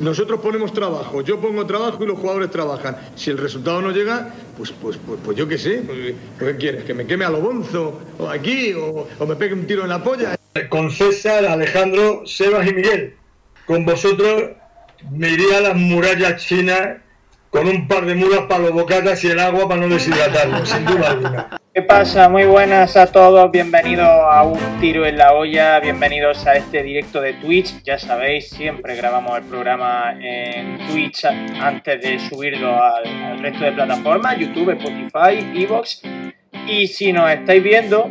Nosotros ponemos trabajo, yo pongo trabajo y los jugadores trabajan. Si el resultado no llega, pues, pues, pues, pues yo qué sé. Pues, ¿Qué quieres? ¿Que me queme a lo bonzo? ¿O aquí? O, ¿O me pegue un tiro en la polla? Con César, Alejandro, Sebas y Miguel. Con vosotros me iría a las murallas chinas con un par de mulas para los bocatas y el agua para no deshidratarlo, sin duda alguna. ¿Qué pasa? Muy buenas a todos, bienvenidos a un tiro en la olla, bienvenidos a este directo de Twitch. Ya sabéis, siempre grabamos el programa en Twitch antes de subirlo al, resto de plataformas, YouTube, Spotify, Evox. Y si nos estáis viendo,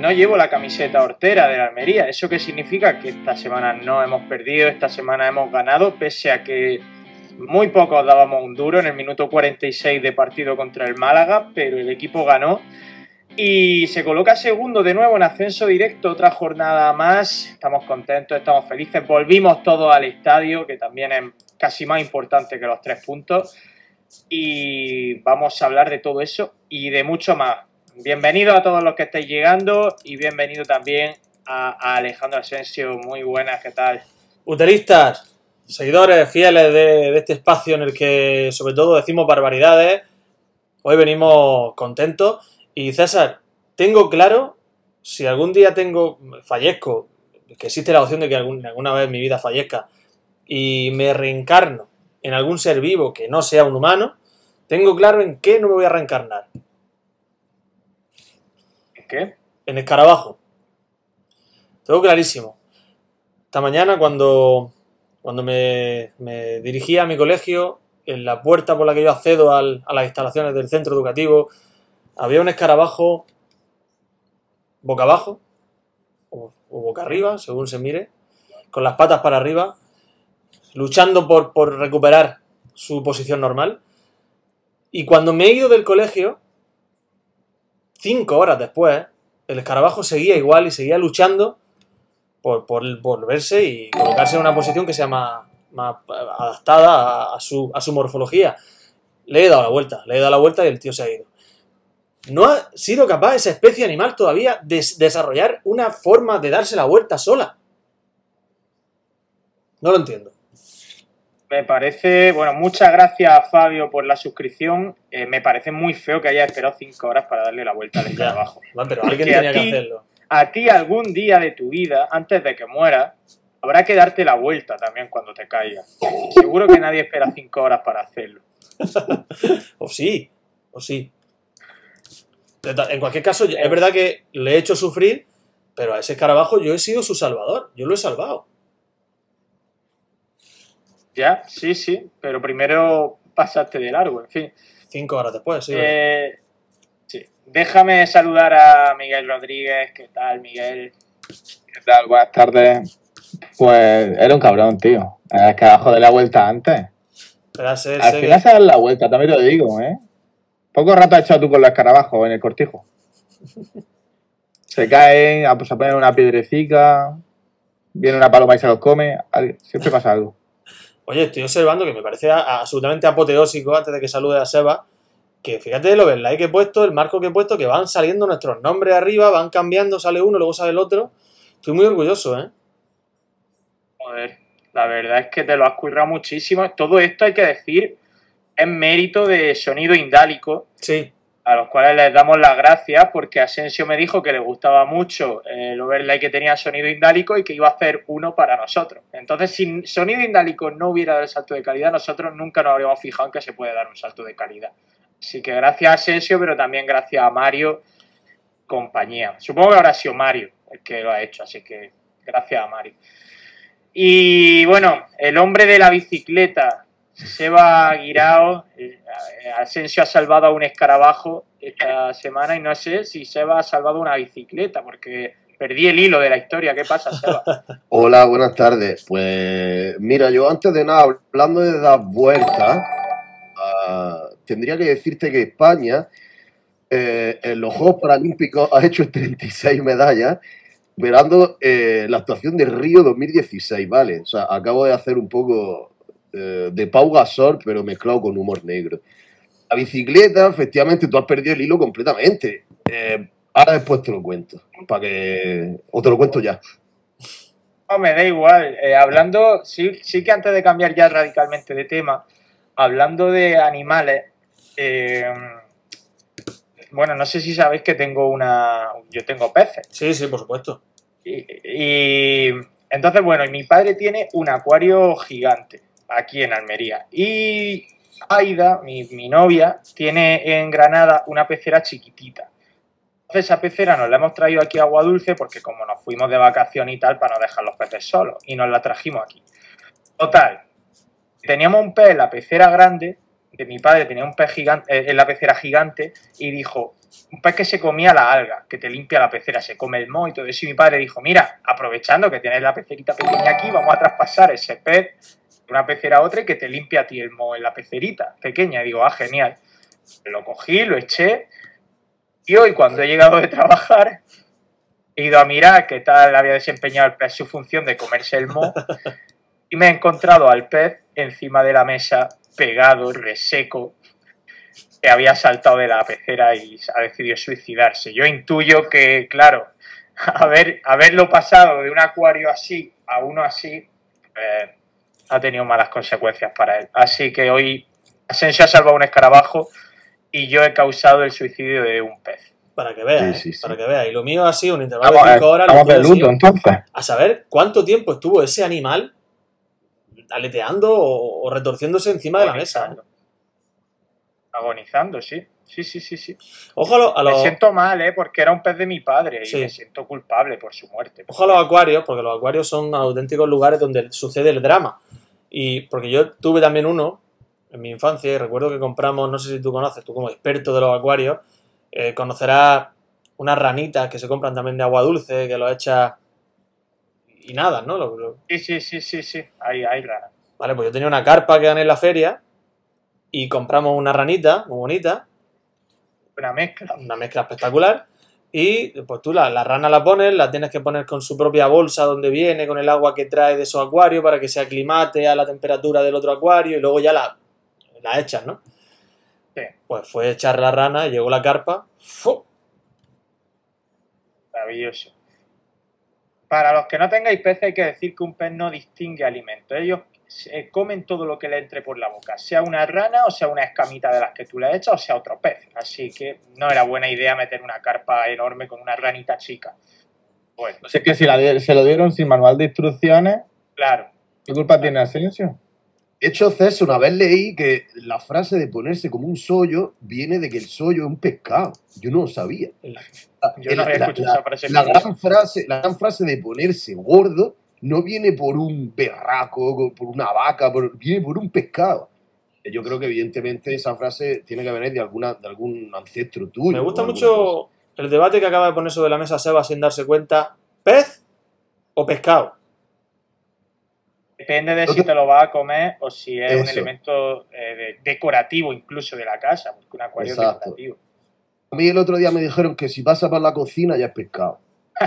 no llevo la camiseta hortera de la Almería. ¿Eso qué significa? Que esta semana no hemos perdido, esta semana hemos ganado, pese a que muy pocos dábamos un duro en el minuto 46 de partido contra el Málaga, pero el equipo ganó y se coloca segundo de nuevo en ascenso directo, otra jornada más. Estamos contentos, estamos felices. Volvimos todos al estadio, que también es casi más importante que los tres puntos. Y vamos a hablar de todo eso y de mucho más. Bienvenido a todos los que estáis llegando y bienvenido también a, a Alejandro Asensio. Muy buenas, ¿qué tal? Uteristas, seguidores fieles de, de, este espacio en el que sobre todo decimos barbaridades, hoy venimos contentos. Y César, tengo claro, si algún día tengo, fallezco, que existe la opción de que algún, alguna vez mi vida fallezca, y me reencarno en algún ser vivo que no sea un humano, tengo claro en qué no me voy a reencarnar. ¿En qué? En escarabajo. Tengo clarísimo. Esta mañana cuando cuando me, dirigía a mi colegio, en la puerta por la que yo accedo a las instalaciones del centro educativo, había un escarabajo boca abajo o, o, boca arriba, según se mire, con las patas para arriba, luchando por, por recuperar su posición normal. Y cuando me he ido del colegio, cinco horas después, el escarabajo seguía igual y seguía luchando por, por volverse y colocarse en una posición que sea más, más adaptada a, a, su, a su morfología. Le he dado la vuelta, le he dado la vuelta y el tío se ha ido. No ha sido capaz esa especie animal todavía de desarrollar una forma de darse la vuelta sola. No lo entiendo. Me parece, bueno, muchas gracias Fabio por la suscripción. Eh, me parece muy feo que haya esperado cinco horas para darle la vuelta al escarabajo. Bueno, pero alguien tenía ti, que hacerlo a ti algún día de tu vida, antes de que mueras, habrá que darte la vuelta también cuando te caigas. Seguro que nadie espera cinco horas para hacerlo. o sí, o sí. En cualquier caso, es verdad que le he hecho sufrir, pero a ese escarabajo yo he sido su salvador, yo lo he salvado. Ya, sí, sí, pero primero pasaste de largo, en fin. Cinco horas después, sí. Eh, Déjame saludar a Miguel Rodríguez. ¿Qué tal, Miguel? ¿Qué tal? Buenas tardes. Pues era un cabrón, tío. Es que abajo de la vuelta antes. Pero ser, Al final se da la vuelta, también te lo digo, ¿eh? Poco rato has echado tú con los escarabajos en el cortijo. Se caen, pues a poner una piedrecita, viene una paloma y se los come. Siempre pasa algo. Oye, estoy observando que me parece absolutamente apoteósico antes de que salude a Seba que fíjate lo del like que he puesto, el marco que he puesto, que van saliendo nuestros nombres arriba, van cambiando, sale uno, luego sale el otro. Estoy muy orgulloso, ¿eh? Joder, la verdad es que te lo has currado muchísimo. Todo esto hay que decir, es mérito de Sonido Indálico. Sí. A los cuales les damos las gracias porque Asensio me dijo que le gustaba mucho el overlay que tenía Sonido Indálico y que iba a hacer uno para nosotros. Entonces, si Sonido Indálico no hubiera dado el salto de calidad, nosotros nunca nos habríamos fijado en que se puede dar un salto de calidad. Así que gracias a Asensio, pero también gracias a Mario, compañía. Supongo que habrá sido Mario el que lo ha hecho, así que gracias a Mario. Y bueno, el hombre de la bicicleta, Seba Guirao, Asensio ha salvado a un escarabajo esta semana y no sé si Seba ha salvado una bicicleta, porque perdí el hilo de la historia. ¿Qué pasa, Seba? Hola, buenas tardes. Pues mira, yo antes de nada, hablando de dar vueltas, uh, tendría que decirte que España eh, en los Juegos Paralímpicos ha hecho 36 medallas, verando eh, la actuación de Río 2016, ¿vale? O sea, acabo de hacer un poco eh, de Pau Gasol, pero mezclado con humor negro. La bicicleta, efectivamente, tú has perdido el hilo completamente. Ahora después te lo cuento, para que... o te lo cuento ya. No, me da igual. Hablando, sí, sí que antes de cambiar ya radicalmente de tema, hablando de animales, eh, bueno, no sé si sabéis que tengo una. Yo tengo peces. Sí, sí, por supuesto. Y, y entonces, bueno, y mi padre tiene un acuario gigante aquí en Almería. Y Aida, mi, mi novia, tiene en Granada una pecera chiquitita. Entonces esa pecera nos la hemos traído aquí a Agua Dulce porque como nos fuimos de vacación y tal, para no dejar los peces solos. Y nos la trajimos aquí. Total, teníamos un pez en la pecera grande, de mi padre tenía un pez gigante, eh, en la pecera gigante, y dijo, un pez que se comía la alga, que te limpia la pecera, se come el moho y todo eso. Y mi padre dijo, mira, aprovechando que tienes la pecerita pequeña aquí, vamos a traspasar ese pez de una pecera a otra y que te limpia a ti el moho en la pecerita pequeña. Y digo, ah, genial. Lo cogí, lo eché, y hoy cuando he llegado de trabajar, he ido a mirar qué tal había desempeñado el pez su función de comerse el moho, y me he encontrado al pez encima de la mesa, pegado, reseco, que había saltado de la pecera y ha decidido suicidarse. Yo intuyo que, claro, haber, haberlo pasado de un acuario así a uno así eh, ha tenido malas consecuencias para él. Así que hoy Asensio ha salvado un escarabajo y yo he causado el suicidio de un pez. Para que veas, Sí, sí, ¿eh? sí. para que veas. Y lo mío ha sido un intervalo Vamos, de 5 horas. vamos lo de tuyo ha sido luto, entonces. A saber cuánto tiempo estuvo ese animal aleteando o, o retorciéndose encima de la mesa. ¿eh? Agonizando, sí. Sí, sí, sí, sí. Ojo a, lo- a Me los, siento mal, ¿eh? Porque era un pez de mi padre y Sí. me siento culpable por su muerte. ojo a los acuarios, porque los acuarios son auténticos lugares donde sucede el drama. Y porque yo tuve también uno en mi infancia y recuerdo que compramos, no sé si tú conoces, tú como experto de los acuarios, eh, conocerás unas ranitas que se compran también de agua dulce, que lo echas y nada, ¿no? Lo- lo- Sí, sí, sí, sí, sí. Ahí, ahí, rara. Vale, pues yo tenía una carpa que gané en la feria y compramos una ranita muy bonita, Una mezcla. una mezcla espectacular. Y pues tú la, la rana la pones, la tienes que poner con su propia bolsa donde viene, con el agua que trae de esos acuarios para que se aclimate a la temperatura del otro acuario y luego ya la, la echas, ¿no? Sí. Pues fue echar la rana, llegó la carpa, ¡fu! Maravilloso. Para los que no tengáis peces, hay que decir que un pez no distingue alimentos. Ellos eh, comen todo lo que le entre por la boca, sea una rana o sea una escamita de las que tú le echas o sea otro pez. Así que no era buena idea meter una carpa enorme con una ranita chica. Bueno, No sé que si la se lo dieron sin manual de instrucciones, claro. ¿qué culpa tiene Asensio? Hecho, César, una vez leí que la frase de ponerse como un sollo viene de que el sollo es un pescado. Yo no lo sabía. Yo no había La- escuchado esa frase. gran frase, la gran frase de ponerse gordo no viene por un berraco, por una vaca, por- viene por un pescado. Yo creo que evidentemente esa frase tiene que venir de alguna de algún ancestro tuyo. Me gusta mucho el debate que acaba de poner sobre la mesa Seba sin darse cuenta. ¿Pez o pescado? Depende de si te lo vas a comer o si es un elemento eh, de- decorativo incluso de la casa, porque un acuario es decorativo. A mí el otro día me dijeron que si pasa por la cocina ya es pescado.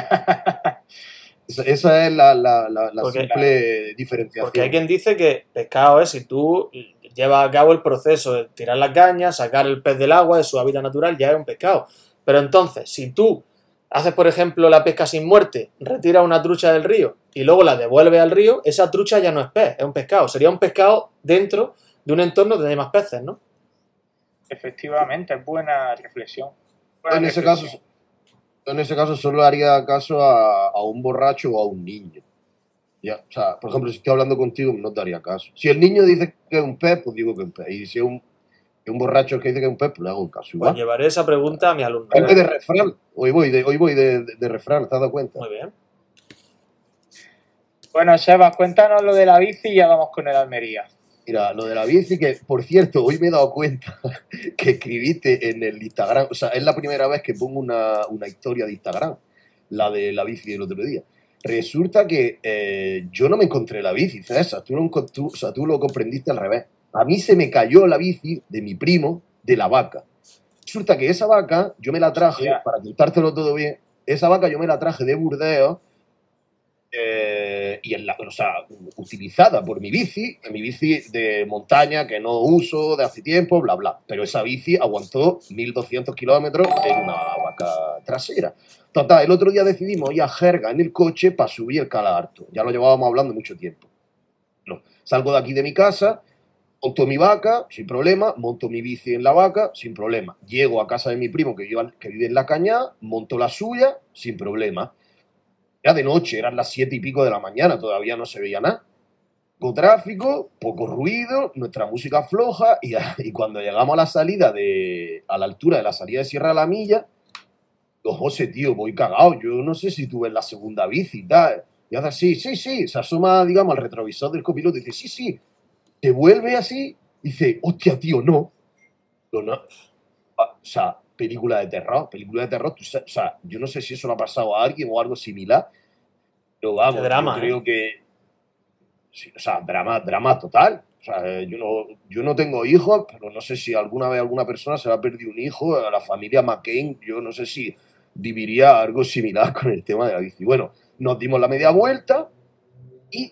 Esa, esa es la, la- la- la Porque- simple diferenciación. Porque hay quien dice que pescado es si tú llevas a cabo el proceso de tirar la caña, sacar el pez del agua de su hábitat natural, ya es un pescado. Pero entonces, si tú haces, por ejemplo, la pesca sin muerte, retiras una trucha del río y luego la devuelves al río, esa trucha ya no es pez, es un pescado. Sería un pescado dentro de un entorno donde hay más peces, ¿no? Efectivamente, es buena reflexión. Buena en ese caso, en ese caso solo haría caso a, a un borracho o a un niño. Ya, o sea, por ejemplo, si estoy hablando contigo, no te haría caso. Si el niño dice que es un pez, pues digo que es un pez. Y si es un, un borracho que dice que es un pez, pues le hago un caso. Pues llevaré esa pregunta a mi alumno. Hoy voy de refrán. Hoy voy de, hoy voy de, de- de refrán, ¿te has dado cuenta? Muy bien. Bueno, Sebas, cuéntanos lo de la bici y ya vamos con el Almería. Mira, lo de la bici, que por cierto, hoy me he dado cuenta que escribiste en el Instagram, o sea, es la primera vez que pongo una, una historia de Instagram, la de la bici del otro día. Resulta que eh, yo no me encontré la bici, César, tú, no, tú- o sea, tú lo comprendiste al revés. A mí se me cayó la bici de mi primo de la vaca. Resulta que esa vaca, yo me la traje, Hostia. para contártelo todo bien, esa vaca yo me la traje de Burdeos eh, y en la, o sea, utilizada por mi bici, mi bici de montaña que no uso de hace tiempo, bla, bla. Pero esa bici aguantó 1200 kilómetros en una vaca trasera. Total, el otro día decidimos ir a Jerga en el coche para subir el Calaharto. Ya lo llevábamos hablando mucho tiempo. No, salgo de aquí de mi casa, monto mi vaca, sin problema, monto mi bici en la vaca, sin problema. Llego a casa de mi primo que vive, en la cañada, monto la suya, sin problema. Era de noche, eran las siete y pico de la mañana, todavía no se veía nada. Poco tráfico, poco ruido, nuestra música floja y, cuando llegamos a la salida de, a la altura de la salida de Sierra la Milla, los José, tío, voy cagado, yo no sé si tuve la segunda bici y tal. Y hace así, sí, sí, se asoma, digamos, al retrovisor del copiloto y dice, sí, sí, te vuelve así y dice, hostia, tío, no. No, no. O sea, película de terror, película de terror, tú o sea, yo no sé si eso le ha pasado a alguien o algo similar, pero vamos, drama, yo ¿eh? creo que, sí, o sea, drama, drama total. O sea, eh, yo no, yo no tengo hijos, pero no sé si alguna vez alguna persona se le ha perdido un hijo, a la familia McCain, yo no sé si viviría algo similar con el tema de la bici. Bueno, nos dimos la media vuelta y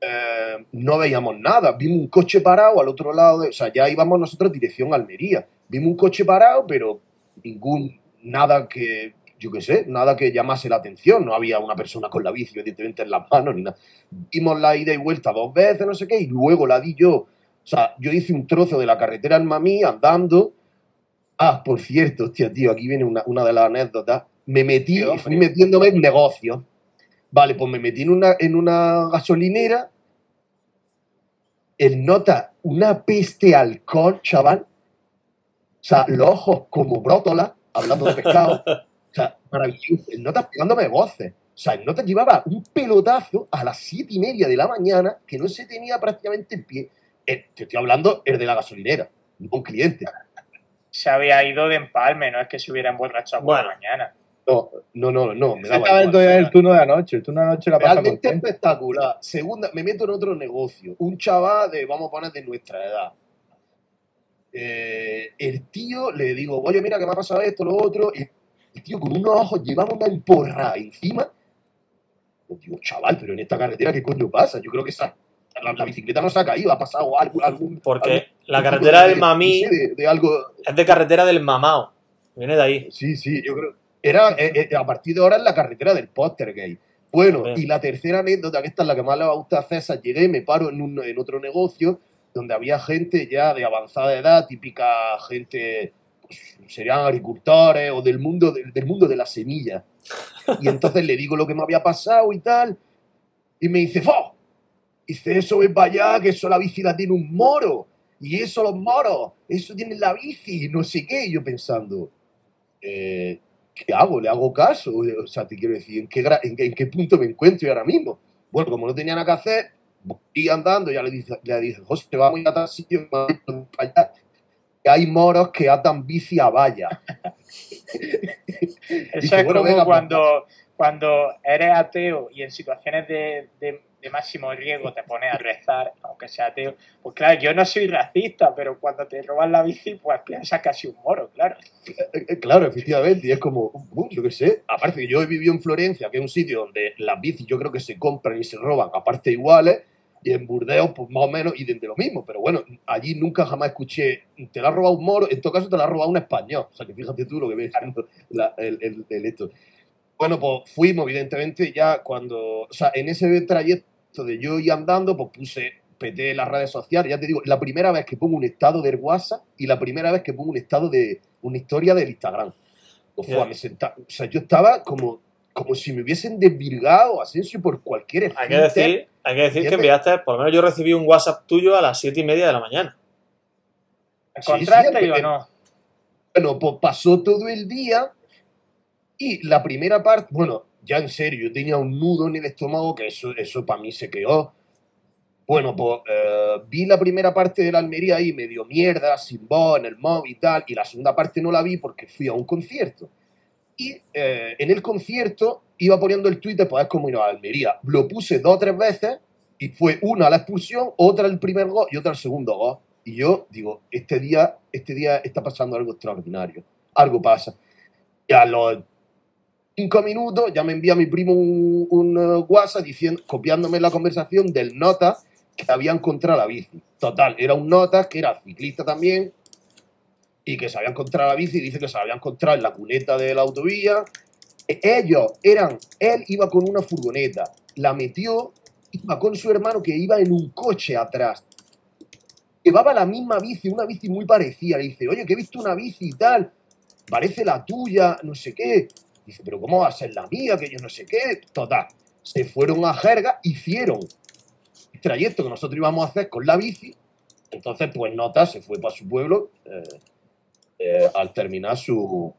eh, no veíamos nada. Vimos un coche parado al otro lado, de, o sea, ya íbamos nosotros dirección a Almería. Vimos un coche parado, pero ningún, nada que, yo qué sé, nada que llamase la atención. No había una persona con la bici, evidentemente, en las manos ni nada. Dimos la ida y vuelta dos veces, no sé qué, y luego la di yo. O sea, yo hice un trozo de la carretera en Mamí andando. Ah, por cierto, hostia, tío, aquí viene una, una de las anécdotas. Me metí, fui metiéndome en negocios. Vale, pues me metí en una, en una gasolinera. El nota una peste a alcohol, chaval. O sea, los ojos como brótola, hablando de pescado. O sea, maravilloso. El nota pegándome voces. O sea, el nota llevaba un pelotazo a las siete y media de la mañana que no se tenía prácticamente en pie. Eh, te estoy hablando el de la gasolinera, no un cliente. Se había ido de empalme, no es que se hubiera emborrachado por la Bueno. mañana. No, no, no, no. Me daba igual, el turno de la noche. El turno de la noche la Realmente espectacular. Segunda, me meto en otro negocio. Un chaval de, vamos a poner, de nuestra edad. Eh, el tío le digo, oye, mira que me ha pasado esto, lo otro. Y el tío con unos ojos llevaba una emporrada encima. Yo digo, chaval, pero en esta carretera, ¿qué coño pasa? Yo creo que esa, la, la bicicleta no se ha caído, ha pasado algo. algún, Porque algún la carretera de- del Mamí no sé, de, de algo. es de carretera del Mamao. Viene de ahí. Sí, sí, yo creo. Era, eh, eh, a partir de ahora en la carretera del póster gay. Bueno, y la tercera anécdota, que esta es la que más le va a gustar a César, llegué, me paro en, un, en otro negocio donde había gente ya de avanzada edad, típica gente, pues, serían agricultores o del mundo, del, del mundo de la semilla. Y entonces le digo lo que me había pasado y tal, y me dice, ¡Fo! Dice, eso para allá, que eso la bici la tiene un moro. Y eso los moros, eso tiene la bici, no sé qué. Y yo pensando, eh, ¿qué hago? ¿Le hago caso? O sea, te quiero decir, ¿en qué, gra- en, qué- en qué punto me encuentro yo ahora mismo? Bueno, como no tenía nada que hacer, voy andando, ya le dije, le dije José, vamos a ir a tal sitio, vamos para allá, que hay moros que atan bici a valla. Eso es bueno, como venga, pues, cuando, cuando eres ateo y en situaciones de, de- de máximo riesgo te pones a rezar, aunque sea ateo. Pues claro, yo no soy racista, pero cuando te roban la bici, pues piensas casi un moro, claro. Eh, eh, Claro, efectivamente, y es como, uh, yo qué sé, aparte yo he vivido en Florencia, que es un sitio donde las bicis yo creo que se compran y se roban aparte iguales, y en Burdeos pues más o menos y de lo mismo, pero bueno, allí nunca jamás escuché, te la ha robado un moro, en todo caso te la ha robado un español, o sea que fíjate tú lo que ves, la- el, el- el esto. Bueno, pues fuimos evidentemente ya cuando, o sea, en ese trayecto de yo ir andando, pues puse, peté las redes sociales, ya te digo, la primera vez que pongo un estado del WhatsApp y la primera vez que pongo un estado de una historia del Instagram. Pues, fue, me senta- o sea, yo estaba como, como si me hubiesen desvirgado Asensio por cualquier Hay que esfínter. decir, hay que, decir que por lo menos yo recibí un WhatsApp tuyo a las siete y media de la mañana. Sí, ¿Encontraste sí, o el- no? Bueno, pues pasó todo el día y la primera parte, bueno, ya en serio, yo tenía un nudo en el estómago que eso, eso para mí se quedó. Bueno, pues eh, vi la primera parte de la Almería ahí, medio mierda, sin voz, en el móvil y tal, y la segunda parte no la vi porque fui a un concierto. Y eh, en el concierto iba poniendo el Twitter, pues es como ir a Almería. Lo puse dos o tres veces y fue una la expulsión, otra el primer gol y otra el segundo gol. Y yo digo, este día, este día está pasando algo extraordinario. Algo pasa. Y a los cinco minutos ya me envía mi primo un, eh, WhatsApp diciendo, copiándome la conversación del nota que había encontrado la bici. Total, era un nota que era ciclista también y que se había encontrado la bici dice que se la había encontrado en la cuneta de la autovía. E- Ellos eran, él iba con una furgoneta, la metió, iba con su hermano que iba en un coche atrás. Llevaba la misma bici, una bici muy parecida. Le dice, oye, que he visto una bici y tal, parece la tuya, no sé qué. Dice, pero ¿cómo va a ser la mía? Que yo no sé qué. Total, se fueron a Jerga, hicieron el trayecto que nosotros íbamos a hacer con la bici. Entonces, pues Nota se fue para su pueblo eh, eh, al terminar su,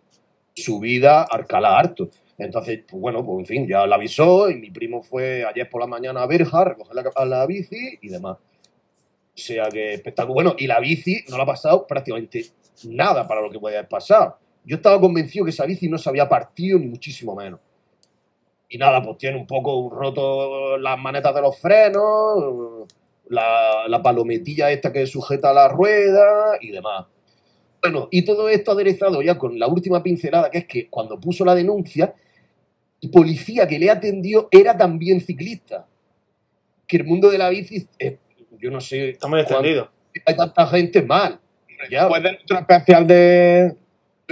su vida Alcalá Harto. Entonces, pues bueno, pues en fin, ya la avisó y mi primo fue ayer por la mañana a Berja a recoger la, a la bici y demás. O sea que espectáculo. Bueno, y la bici no le ha pasado prácticamente nada para lo que podía haber pasado. Yo estaba convencido que esa bici no se había partido ni muchísimo menos. Y nada, pues tiene un poco roto las manetas de los frenos, la, la palometilla esta que sujeta la rueda y demás. Bueno, y todo esto aderezado ya con la última pincelada, que es que cuando puso la denuncia, el policía que le atendió era también ciclista. Que el mundo de la bici, eh, yo no sé, Está muy cuán- extendido. hay tanta gente mal. Ya, Después de nuestro especial de,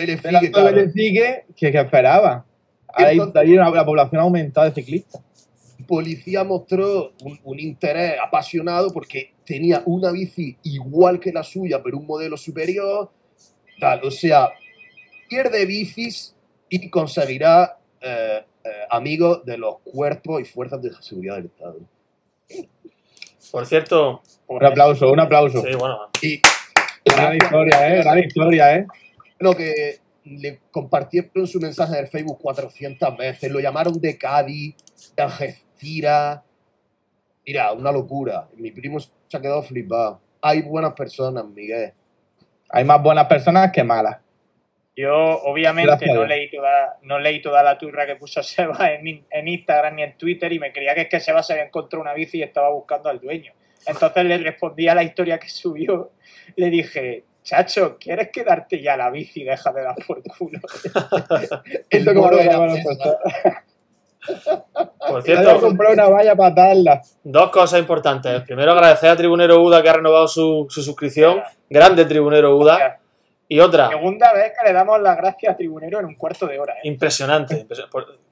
De claro. Que, que esperaba. Ahí, Entonces- ahí la, la población ha aumentado de ciclistas. Policía mostró un, un interés apasionado porque tenía una bici igual que la suya, pero un modelo superior. Tal. O sea, pierde bicis y conseguirá eh, eh, amigos de los cuerpos y fuerzas de seguridad del Estado. Por cierto, Un aplauso, un aplauso. sí, bueno, Y Gran historia, ¿eh? Gran historia, ¿eh? Lo que le compartieron su mensaje del Facebook 400 veces, lo llamaron de Cádiz, de Algeciras. Mira, una locura. Mi primo se ha quedado flipado. Hay buenas personas, Miguel. Hay más buenas personas que malas. Yo, obviamente, Gracias no leí, toda, no leí toda la turra que puso Seba en, en Instagram ni en Twitter y me creía que es que Seba se había encontrado una bici y estaba buscando al dueño. Entonces le respondí a la historia que subió. Le dije, chacho, ¿quieres quedarte ya la bici? Deja de dar por culo. El Esto como moro lo era llaman César. por Yo cierto, compré una valla para atarla. dos cosas importantes. Primero, agradecer a Tribunero Uda que ha renovado su, su suscripción. Grande Tribunero Uda. Y otra, Segunda vez que le damos las gracias a Tribunero en un cuarto de hora. ¿eh? impresionante.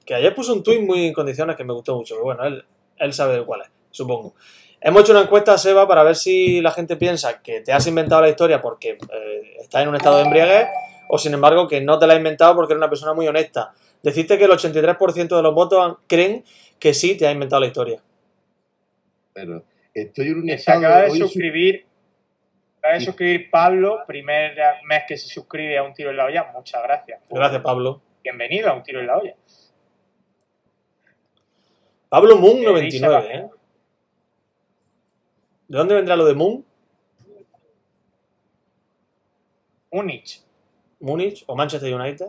Que ayer puso un tuit muy en condiciones que me gustó mucho. Pero bueno, él, él sabe cuál es, supongo. Hemos hecho una encuesta, Seba, para ver si la gente piensa que te has inventado la historia porque eh, estás en un estado de embriaguez o, sin embargo, que no te la has inventado porque eres una persona muy honesta. Decirte que el 83% de los votos creen que sí te has inventado la historia. Pero estoy en un Se estado acaba de suscribir. Acaba de suscribir Pablo, primer mes que se suscribe a un tiro en la olla. Muchas gracias. Gracias, Pablo. Bienvenido a un tiro en la olla. Pablo Moon Eh, 99, Isa, ¿eh? ¿De dónde vendrá lo de Moon? Múnich. ¿Múnich o Manchester United?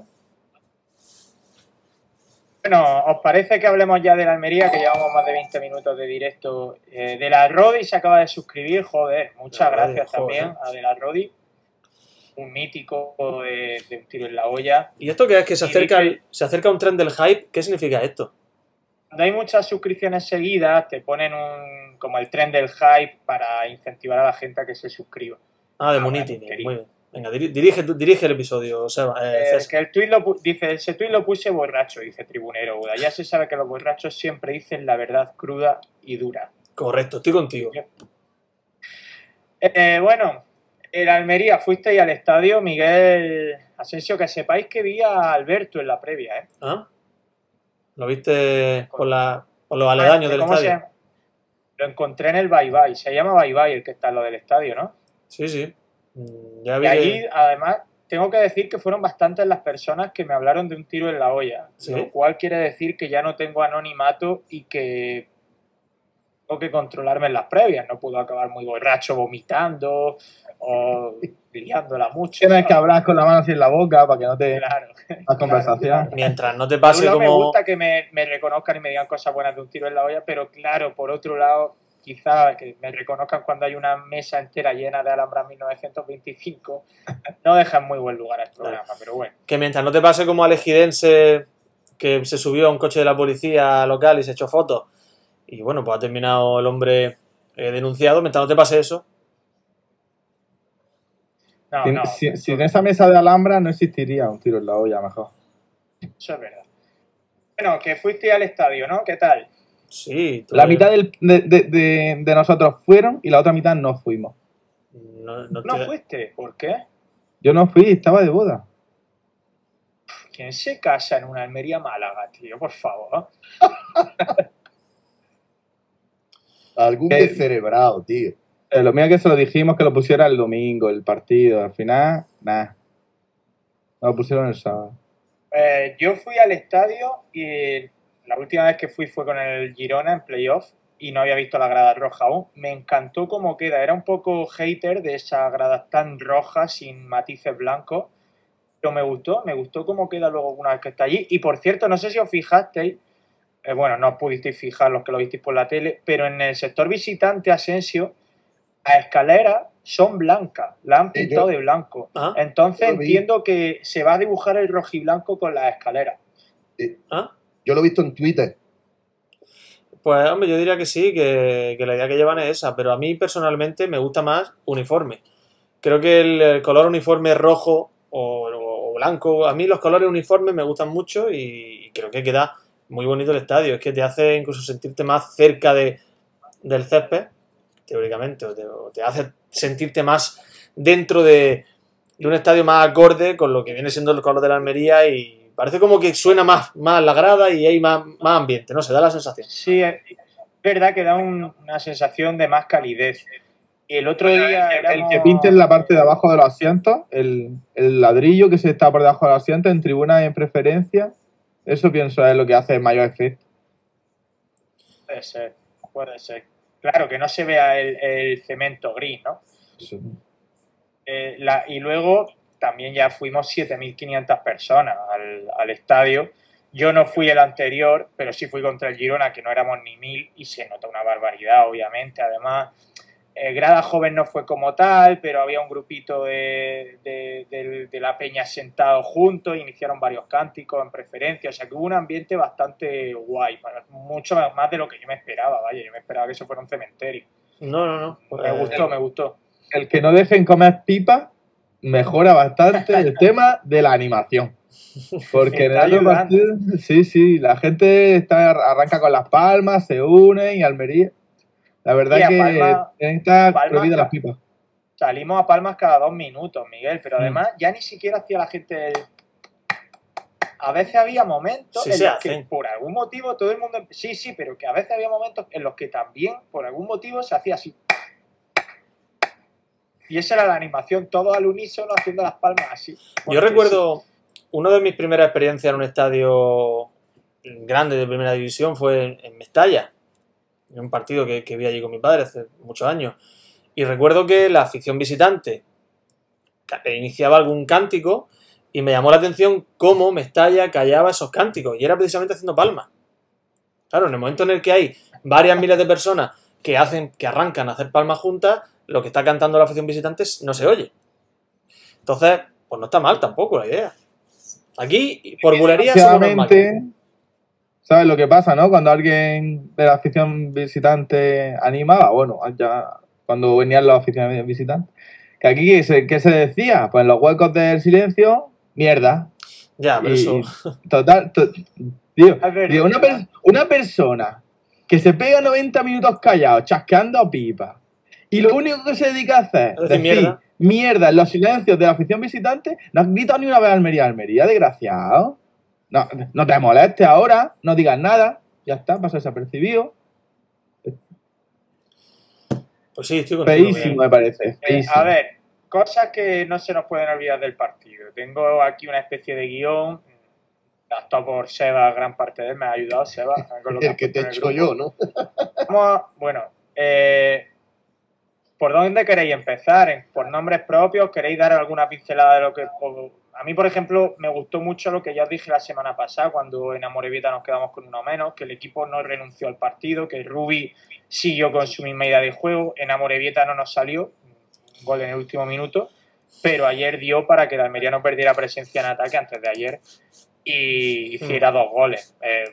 Bueno, ¿os parece que hablemos ya de la Almería? Que llevamos más de 20 minutos de directo. Eh, de la Rodi se acaba de suscribir, joder. Muchas gracias joder. también a de la Rodi. Un mítico de, de un tiro en la olla. ¿Y esto qué es? ¿Que se acerca, dice- se acerca un tren del hype? ¿Qué significa esto? Cuando hay muchas suscripciones seguidas, te ponen un como el tren del hype para incentivar a la gente a que se suscriba. Ah, de Ah, querido. Muy bien. Venga, diri- dirige, el episodio, Seba. eh, Eh, César. que el tuit lo dice, ese tuit lo puse borracho, dice Tribunero Buda. Ya se sabe que los borrachos siempre dicen la verdad cruda y dura. Correcto, estoy contigo. Eh, bueno, en Almería fuisteis al estadio, Miguel Asensio, que sepáis que vi a Alberto en la previa, ¿eh? ¿Ah? ¿Lo viste por, la, por los aledaños del ¿Cómo se estadio? Lo encontré en el Bye Bye. Se llama Bye Bye el que está en lo del estadio, ¿no? Sí, sí. Mm, Ya Y vi allí, que- además, tengo que decir que fueron bastantes las personas que me hablaron de un tiro en la olla. Sí. Lo cual quiere decir que ya no tengo anonimato y que tengo que controlarme en las previas. No puedo acabar muy borracho vomitando o liándola mucho. Tienes que hablar con la mano así en la boca para que no te Claro. la conversación. Mientras no te Por pase un lado me como... gusta que me, me reconozcan y me digan cosas buenas de un tiro en la olla, pero claro, por otro lado, quizá que me reconozcan cuando hay una mesa entera llena de Alhambra 1925, no deja en muy buen lugar al programa, pero bueno. Que mientras no te pase como al ejidense que se subió a un coche de la policía local y se echó fotos. Y bueno, pues ha terminado el hombre eh, denunciado. Mientras no te pase eso, No, Sin, no, sin- sin esa mesa de alhambra no existiría un tiro en la olla mejor. eso es verdad. Bueno, que fuiste al estadio, ¿no? ¿Qué tal? sí. tú- La mitad del- de, de- de- de nosotros fueron y la otra mitad no fuimos. No, no ¿No te- fuiste? ¿Por qué? Yo no fui, estaba de boda. ¿Quién se casa en una Almería Málaga, tío? Por favor. Algún descerebrado, tío. Eh, lo mío que se lo dijimos que lo pusiera el domingo, el partido. Al final, nada. Lo pusieron el sábado. Eh, yo fui al estadio y la última vez que fui fue con el Girona en playoff y no había visto la grada roja aún. Me encantó cómo queda. Era un poco hater de esa grada tan roja sin matices blancos. Pero me gustó, me gustó cómo queda luego una vez que está allí. Y por cierto, no sé si os fijasteis, eh, bueno, no os pudisteis fijar los que lo visteis por la tele, pero en el sector visitante Asensio, las escaleras son blancas, la han pintado de blanco. Ah, Entonces entiendo que se va a dibujar el rojiblanco con las escaleras. ah. Yo lo he visto en Twitter. Pues hombre, yo diría que sí, que, que la idea que llevan es esa, pero a mí personalmente me gusta más uniforme. Creo que el, el color uniforme rojo o, o blanco, a mí los colores uniformes me gustan mucho y creo que queda muy bonito el estadio. Es que te hace incluso sentirte más cerca de, del césped, teóricamente, o te, o te hace sentirte más dentro de, de un estadio más acorde con lo que viene siendo el color de la Almería y parece como que suena más, más la grada y hay más, más ambiente, no sé, da la sensación. Sí, es verdad que da un- una sensación de más calidez. Y el otro día El, el éramos- que pinten la parte de abajo de los asientos, el, el ladrillo que se está por debajo de los asientos, en tribuna y en preferencia, eso pienso es lo que hace mayor efecto. Puede ser, puede ser. Claro, que no se vea el, el cemento gris, ¿no? Eso. Eh, la- y luego también ya fuimos 7.500 personas al, al estadio. Yo no fui el anterior, pero sí fui contra el Girona, que no éramos ni mil, y se nota una barbaridad, obviamente. Además, eh, Grada Joven no fue como tal, pero había un grupito de, de- de- de la peña sentado juntos, iniciaron varios cánticos en preferencia, o sea que hubo un ambiente bastante guay, para- mucho más de lo que yo me esperaba, vaya, yo me esperaba que eso fuera un cementerio. No, no, no. Me pues- gustó, me gustó. El que no dejen comer pipa mejora bastante el tema de la animación. Porque en el partido, sí, sí, la gente está, arranca con las palmas, se une y Almería. La verdad Y a que Palma- está prohibida las pipas. Salimos a Palmas cada dos minutos, Miguel, pero Mm. además ya ni siquiera hacía la gente el... A veces había momentos Sí en los que por algún motivo todo el mundo... Sí, sí, pero que a veces había momentos en los que también por algún motivo se hacía así. Y esa era la animación, todos al unísono haciendo las palmas así. Yo recuerdo una de mis primeras experiencias en un estadio grande de primera división fue en, en Mestalla, en un partido que, que vi allí con mi padre hace muchos años. Y recuerdo que la afición visitante ca- iniciaba algún cántico y me llamó la atención cómo Mestalla callaba esos cánticos y era precisamente haciendo palmas. Claro, en el momento en el que hay varias miles de personas que hacen, que arrancan a hacer palmas juntas, lo que está cantando la afición visitante no se oye. Entonces, pues no está mal tampoco la idea. Aquí, por bulería, somos normales. ¿Sabes lo que pasa, no? Cuando alguien de la afición visitante animaba, bueno, ya cuando venían los aficionados visitantes, que aquí, ¿qué se, qué se decía? Pues en los huecos del silencio, mierda. Ya, pero Y- eso. total, to- tío, A ver, tío, una, per- una persona que se pega 90 minutos callado, chasqueando pipa, y lo único que se dedica a hacer Es decir, mierda. mierda en los silencios de la afición visitante, no has gritado ni una vez Almería, Almería, desgraciado. No, no te molestes ahora, no digas nada, ya está, pasa desapercibido. Pues sí, estoy contigo. Feísimo, me parece. Eh, a ver, cosas que no se nos pueden olvidar del partido. Tengo aquí una especie de guion, adaptado por Seba, gran parte de él me ha ayudado, Seba. con lo El que te he hecho yo, ¿no? Vamos bueno, eh, ¿por dónde queréis empezar? ¿En- ¿Por nombres propios? ¿Queréis dar alguna pincelada de lo que... a mí, por ejemplo, me gustó mucho lo que ya os dije la semana pasada, cuando en Amorebieta nos quedamos con uno menos, que el equipo no renunció al partido, que Rubi siguió con su misma idea de juego. En Amorebieta no nos salió, gol en el último minuto, pero ayer dio para que el Almería no perdiera presencia en ataque antes de ayer. y hiciera dos goles. Eh,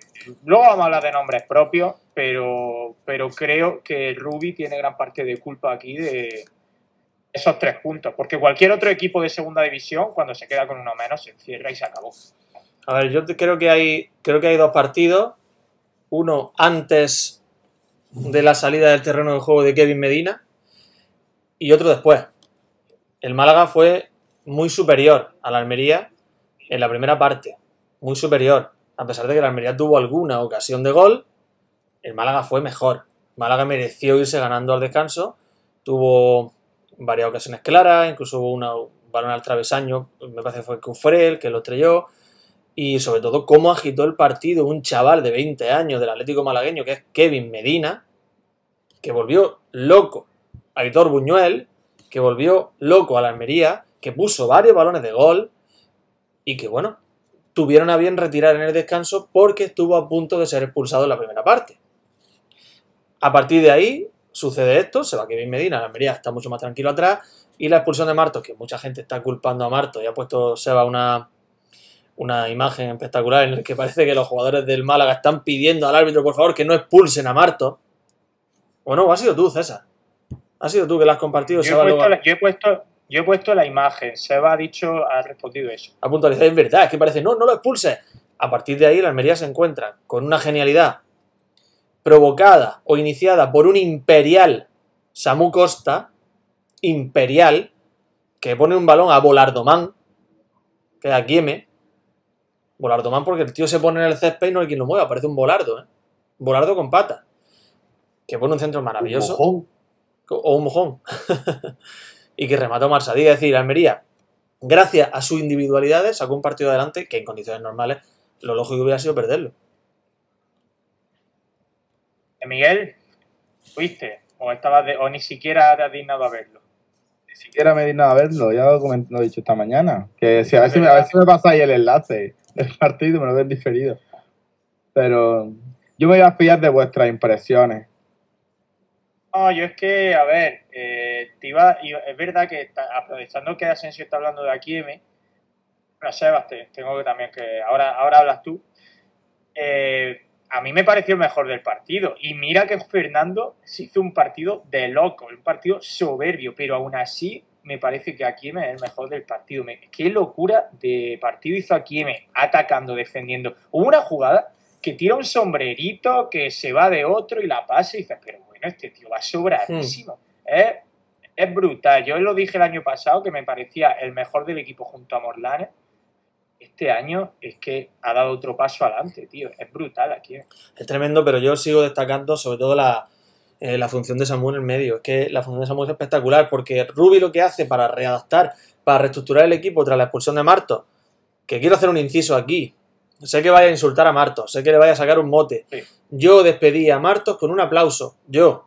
luego vamos a hablar de nombres propios, pero, pero creo que Rubi tiene gran parte de culpa aquí de esos tres puntos, porque cualquier otro equipo de segunda división, cuando se queda con uno menos, se encierra y se acabó. A ver, yo creo que hay creo que hay dos partidos. Uno antes de la salida del terreno de juego de Kevin Medina y otro después. El Málaga fue muy superior a la Almería en la primera parte. Muy superior. A pesar de que la Almería tuvo alguna ocasión de gol, el Málaga fue mejor. Málaga mereció irse ganando al descanso. Tuvo varias ocasiones claras, incluso hubo una, un balón al travesaño, me parece que fue Cufrel, que lo estrelló y sobre todo cómo agitó el partido un chaval de 20 años del Atlético malagueño que es Kevin Medina, que volvió loco a Aitor Buñuel, que volvió loco a la Almería, que puso varios balones de gol y que bueno, tuvieron a bien retirar en el descanso porque estuvo a punto de ser expulsado en la primera parte. A partir de ahí sucede esto, se va Kevin Medina, la Almería está mucho más tranquilo atrás y la expulsión de Martos, que mucha gente está culpando a Martos y ha puesto Seba una, una imagen espectacular en la que parece que los jugadores del Málaga están pidiendo al árbitro por favor que no expulsen a Martos. Bueno, ha sido tú, César. Ha sido tú que la has compartido. Yo Seba he, puesto la, yo, he puesto, yo he puesto la imagen, Seba ha dicho, ha respondido eso. ha puntualizado. Es verdad, es que parece, no, no lo expulses. A partir de ahí, la Almería se encuentra con una genialidad provocada o iniciada por un imperial Samu Costa, imperial, que pone un balón a Volardomán, que es a Quieme. Volardomán porque el tío se pone en el césped y no hay quien lo mueva, parece un volardo, ¿eh? Volardo con pata. Que pone un centro maravilloso. Un mojón. o un mojón. y que remató Marsadí. Es decir, Almería, gracias a sus individualidades, sacó un partido adelante que en condiciones normales lo lógico hubiera sido perderlo. Miguel, ¿fuiste? ¿O, estabas de- o ni siquiera te has dignado a verlo? Ni siquiera me di nada a verlo, ya lo, lo he dicho esta mañana. Que si, a, ver si me, a ver si me pasáis el enlace del partido, me lo ven diferido. Pero yo me voy a fiar de vuestras impresiones. No, yo es que, a ver, eh, te iba- es verdad que está- aprovechando que Asensio está hablando de aquí, M, bueno, Sebas, te- tengo que también que, ahora, ahora hablas tú, Eh, a mí me pareció el mejor del partido. Y mira que Fernando se hizo un partido de loco, un partido soberbio, pero aún así me parece que Akieme es el mejor del partido. Qué locura de partido hizo Akieme, atacando, defendiendo. Hubo una jugada que tira un sombrerito, que se va de otro y la pasa y dices, pero bueno, este tío va sobradísimo. Es, es brutal. Yo lo dije el año pasado que me parecía el mejor del equipo junto a Morlanes. Este año es que ha dado otro paso adelante, tío. Es brutal aquí. Es tremendo, pero yo sigo destacando sobre todo la, eh, la función de Samu en el medio. Es que la función de Samu es espectacular porque Rubi lo que hace para readaptar, para reestructurar el equipo tras la expulsión de Marto, que quiero hacer un inciso aquí. Sé que vaya a insultar a Martos, sé que le vaya a sacar un mote. Sí. Yo despedí a Martos con un aplauso. Yo,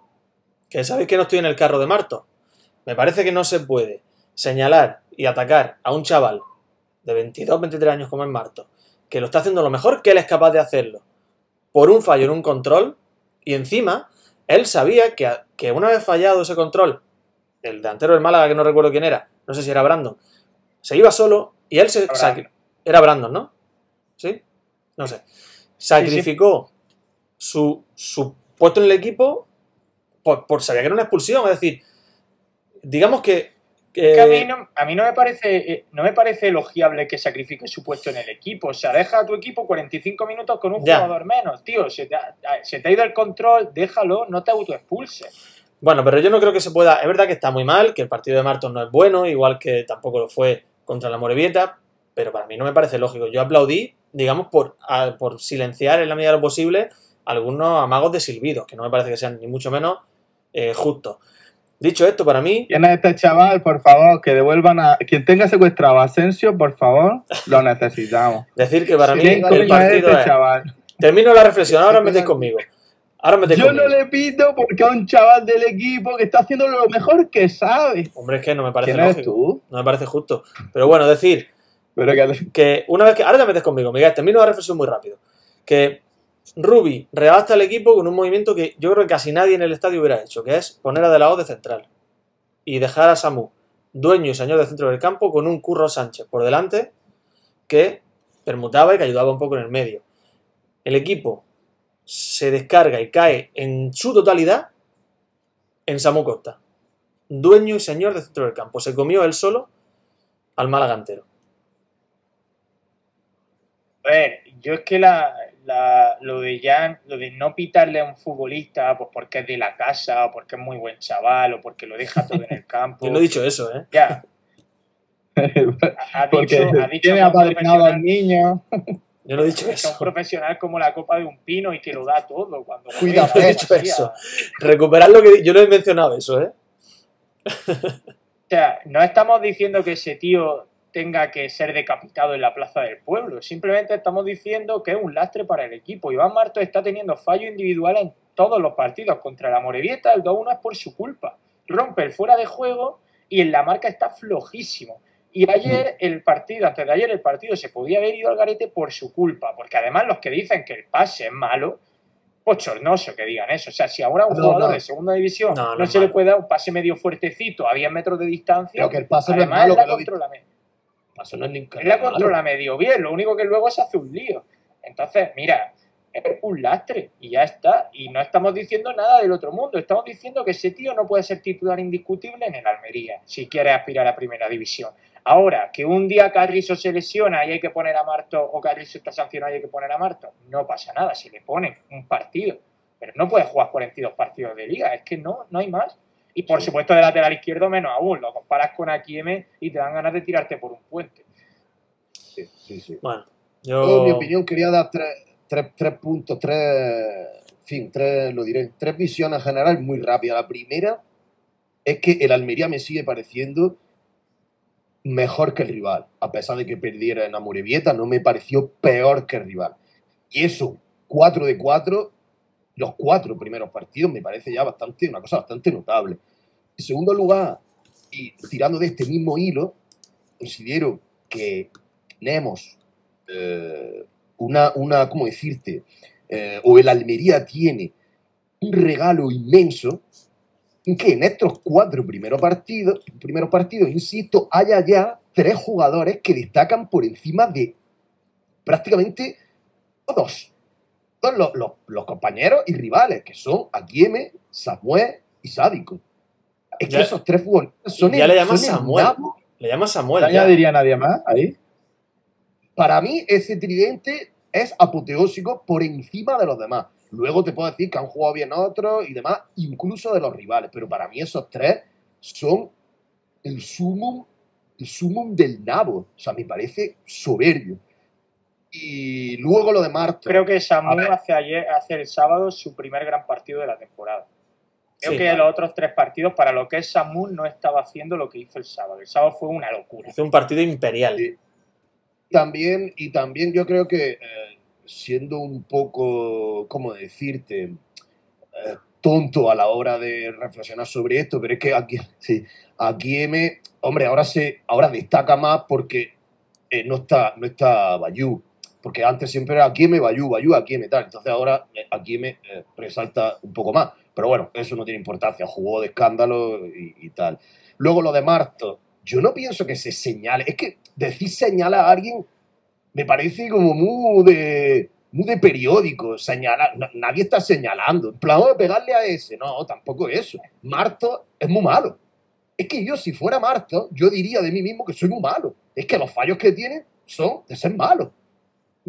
que sabéis que no estoy en el carro de Martos. Me parece que no se puede señalar y atacar a un chaval de 22, 23 años como es Martos, que lo está haciendo lo mejor que él es capaz de hacerlo, por un fallo en un control, y encima él sabía que, que una vez fallado ese control, el delantero del Málaga, que no recuerdo quién era, no sé si era Brandon, se iba solo y él se... Brandon. sacri- Era Brandon, ¿no? ¿Sí? No sé. Sacrificó Su, su puesto en el equipo por, por sabía que era una expulsión, es decir, digamos que... Es que a mí no, a mí no me parece eh, no me parece elogiable que sacrifique su puesto en el equipo. O sea, deja a tu equipo 45 minutos con un Ya. jugador menos, tío. Se te, ha, se te ha ido el control, déjalo, no te autoexpulses. Bueno, pero yo no creo que se pueda. Es verdad que está muy mal, que el partido de Martos no es bueno, igual que tampoco lo fue contra la Morevieta, pero para mí no me parece lógico. Yo aplaudí, digamos, por, a- por silenciar en la medida de lo posible algunos amagos de silbidos, que no me parece que sean ni mucho menos eh, justos. Dicho esto, para mí, ¿Quién es este chaval? Por favor, que devuelvan a. Quien tenga secuestrado a Asensio, por favor, lo necesitamos. decir que para mí ¿Quién coño el partido este es. chaval? Termino la reflexión, ahora metéis conmigo. Ahora metéis Yo no le pido porque es un chaval del equipo que está haciendo lo mejor que sabe. Hombre, es que no me parece ¿Quién eres lógico. tú? No me parece justo. Pero bueno, decir Pero que que una vez que. Ahora te metes conmigo, Miguel, termino la reflexión muy rápido. Que Ruby rebasta al equipo con un movimiento que yo creo que casi nadie en el estadio hubiera hecho, que es poner a De La O de central. Y dejar a Samu, dueño y señor del centro del campo, con un Curro Sánchez por delante, que permutaba y que ayudaba un poco en el medio. El equipo se descarga y cae en su totalidad en Samu Costa. Dueño y señor del centro del campo. Se comió él solo al Málaga entero. A ver, yo es que la, la- lo de ya, lo de no pitarle a un futbolista pues porque es de la casa, o porque es muy buen chaval, o porque lo deja todo en el campo. Yo no he dicho eso, ¿eh? Ya, ha, ha Porque dicho, ha dicho tiene apadrinado al niño. Yo no he dicho que es un eso. profesional como la copa de un pino y que lo da todo cuando Cuida, juega, he dicho así, eso. Recuperar lo que... Yo no he mencionado eso, ¿eh? O sea, no estamos diciendo que ese tío tenga que ser decapitado en la plaza del pueblo. Simplemente estamos diciendo que es un lastre para el equipo. Iván Martos está teniendo fallos individuales en todos los partidos. Contra la Morevieta el 2-1 es por su culpa. Rompe el fuera de juego y en la marca está flojísimo. Y ayer el partido, antes de ayer el partido se podía haber ido al garete por su culpa. Porque además los que dicen que el pase es malo, bochornoso que digan eso. O sea, si ahora un No, jugador no. de segunda división No, se le puede dar un pase medio fuertecito a 10 metros de distancia, Creo que el pase no es además malo, que lo no es él la controla medio bien, lo único que luego se hace un lío. Entonces, mira, es un lastre y ya está. Y no estamos diciendo nada del otro mundo, estamos diciendo que ese tío no puede ser titular indiscutible en el Almería si quiere aspirar a primera división. Ahora, que un día Carrizo se lesiona y hay que poner a Marto, o Carrizo está sancionado y hay que poner a Marto, no pasa nada, se le pone un partido. Pero no puede jugar 42 partidos de liga, es que no, no hay más. Y por supuesto, de lateral izquierdo, menos aún. Lo comparas con Akieme y te dan ganas de tirarte por un puente. Sí, sí, sí. Bueno, Yo, yo... en mi opinión, quería dar tres, tres, tres puntos, tres, en fin, tres, lo diré, tres visiones generales muy rápidas. La primera es que el Almería me sigue pareciendo mejor que el rival. A pesar de que perdiera en Amorebieta, no me pareció peor que el rival. Y eso, 4 de 4, los cuatro primeros partidos me parece ya bastante, una cosa bastante notable. En segundo lugar, y tirando de este mismo hilo, considero que tenemos eh, una, una, ¿cómo decirte? Eh, o el Almería tiene un regalo inmenso en que en estos cuatro primeros partidos, primeros partidos, insisto, haya ya tres jugadores que destacan por encima de prácticamente todos, todos los, los- compañeros y rivales, que son Akieme, Samuel y Sádico. Es que Ya- esos tres futbolistas son ya el- le llamas Samuel. Le llama ¿No Samuel. ya. añadiría nadie más ahí? para mí ese tridente es apoteósico por encima de los demás. Luego te puedo decir que han jugado bien otros y demás, incluso de los rivales, pero para mí esos tres son el sumum, el sumum del nabo. O sea, me parece soberbio. Y luego lo de Marto. Creo que Samu A ver. hace, ayer, hace el sábado su primer gran partido de la temporada. Creo Sí, que vale. los otros tres partidos, para lo que es Samu, no estaba haciendo lo que hizo el sábado. El sábado fue una locura. Hizo un partido imperial. Sí. También, y también yo creo que eh, siendo un poco, ¿cómo decirte? Eh, tonto a la hora de reflexionar sobre esto, pero es que aquí, sí, aquí M, hombre, ahora se, ahora destaca más porque eh, no está, no está Bayú, porque antes siempre era aquí M, Bayú, Bayú, aquí M, tal, entonces ahora eh, aquí M eh, resalta un poco más, pero bueno, eso no tiene importancia, jugó de escándalo y, tal. Luego lo de Marto, yo no pienso que se señale, es que decir señala a alguien me parece como muy de, muy de periódico, señalar, na- nadie está señalando, en plan, "Oh, pegarle a ese, no, tampoco eso. Marto es muy malo. Es que yo, si fuera Marto, yo diría de mí mismo que soy muy malo. Es que los fallos que tiene son de ser malo.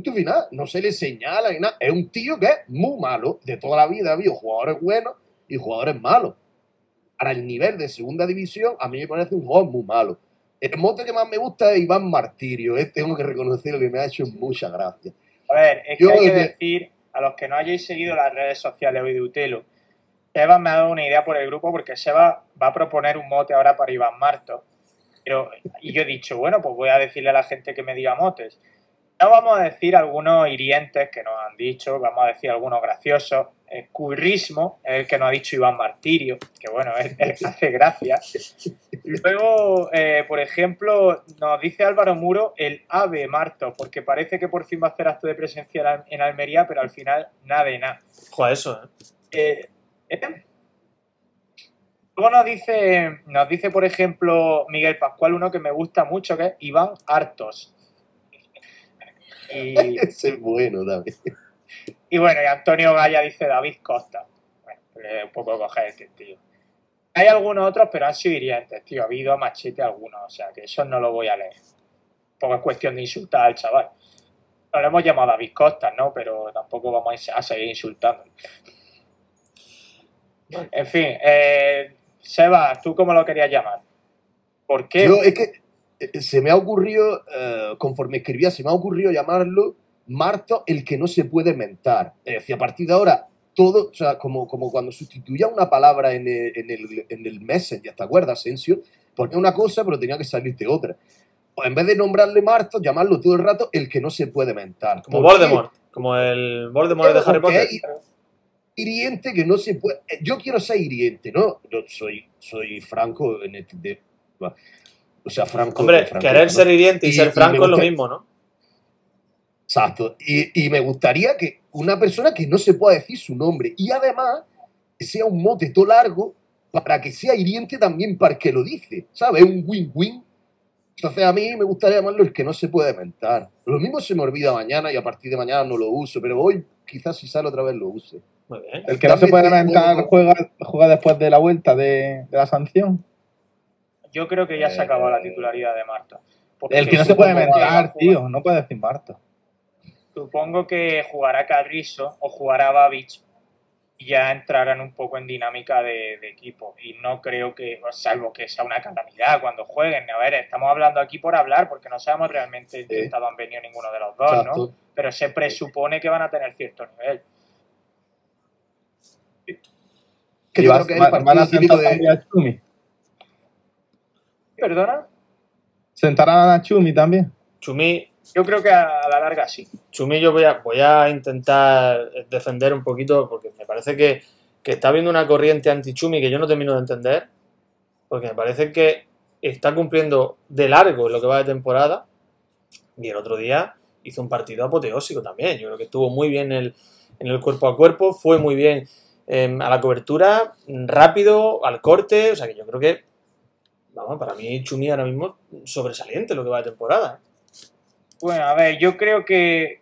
Punto final, no se le señala ni nada. Es un tío que es muy malo. De toda la vida ha habido jugadores buenos y jugadores malos. Para el nivel de segunda división, a mí me parece un jugador muy malo. El mote que más me gusta es Iván Martirio. eh, tengo que reconocer que me ha hecho mucha gracia. A ver, es Yo que hay que decir a los que no hayáis seguido las redes sociales hoy de Utelo, Seba me ha dado una idea por el grupo porque Seba va a proponer un mote ahora para Iván Marto. Pero, y yo he dicho, bueno, pues voy a decirle a la gente que me diga motes. No vamos a decir algunos hirientes que nos han dicho, vamos a decir algunos graciosos. El currismo es el que nos ha dicho Iván Martirio, que bueno, es el que hace gracia. Luego, eh, por ejemplo, nos dice Álvaro Muro el ave Marto, porque parece que por fin va a hacer acto de presencia en Almería, pero al final nada de nada. Joder, eso, ¿eh? Eh, ¿eh? Luego nos dice, nos dice, por ejemplo, Miguel Pascual, uno que me gusta mucho, que es Iván Hartos. Y, Ese es bueno también. y bueno, y Antonio Gaya dice David Costa. Bueno, le un poco coger este tío. Hay algunos otros, pero han sido hirientes, tío. Ha habido machete algunos, o sea que eso no lo voy a leer. Poco es cuestión de insultar al chaval. Nos lo hemos llamado David Costa, ¿no? Pero tampoco vamos a seguir insultando. En fin, eh, Seba, ¿tú cómo lo querías llamar? ¿Por qué? Yo es que se me ha ocurrido, eh, conforme escribía, se me ha ocurrido llamarlo Marto el que no se puede mentar. Es decir, a partir de ahora, todo, o sea, como, como cuando sustituía una palabra en el, en el, en el Messenger, ¿te acuerdas, Asensio? Ponía una cosa, pero tenía que salirte otra. O en vez de nombrarle Marto, llamarlo todo el rato el que no se puede mentar. Como ¿Por qué? Voldemort. Como el Voldemort de Harry Potter. hiriente que no se puede. eh, Yo quiero ser hiriente, ¿no? Yo soy, soy franco en este. de- o sea, franco. Hombre, franco, querer ¿no? ser hiriente y, Y- ser y franco es lo mismo, ¿no? Exacto. Y, y me gustaría que una persona que no se pueda decir su nombre y además que sea un mote todo largo para que sea hiriente también para el que lo dice, ¿sabes? Un win-win. Entonces a mí me gustaría llamarlo el que no se puede mentar. Lo mismo se me olvida mañana y a partir de mañana no lo uso, pero hoy quizás si sale otra vez lo use. Muy bien. El que no se puede puedo- juega, juega después de la vuelta de, de la sanción. Yo creo que ya se Eh, acabó la titularidad de Marta. El que no se puede mentar, tío. No puede decir Marto. Supongo que jugará Carrizo o jugará Babich y ya entrarán un poco en dinámica de, de equipo. Y no creo que, salvo que sea una calamidad cuando jueguen. A ver, estamos hablando aquí por hablar porque no sabemos realmente en qué Sí. estado han venido ninguno de los dos, ¿no? Pero se presupone que van a tener cierto nivel. Que yo vas- creo que es el partido típico de... ¿Perdona? Sentarán a Chumi también. Chumi, Yo creo que a, la larga sí. Chumi yo voy a, voy a intentar defender un poquito porque me parece que, que está habiendo una corriente anti-Chumi que yo no termino de entender. Porque me parece que está cumpliendo de largo en lo que va de temporada. Y el otro día hizo un partido apoteósico también. Yo creo que estuvo muy bien en el, en el cuerpo a cuerpo, fue muy bien eh, a la cobertura, rápido, al corte. O sea que yo creo que, para mí Chumi ahora mismo sobresaliente en lo que va de temporada. ¿eh? Bueno, a ver, yo creo que,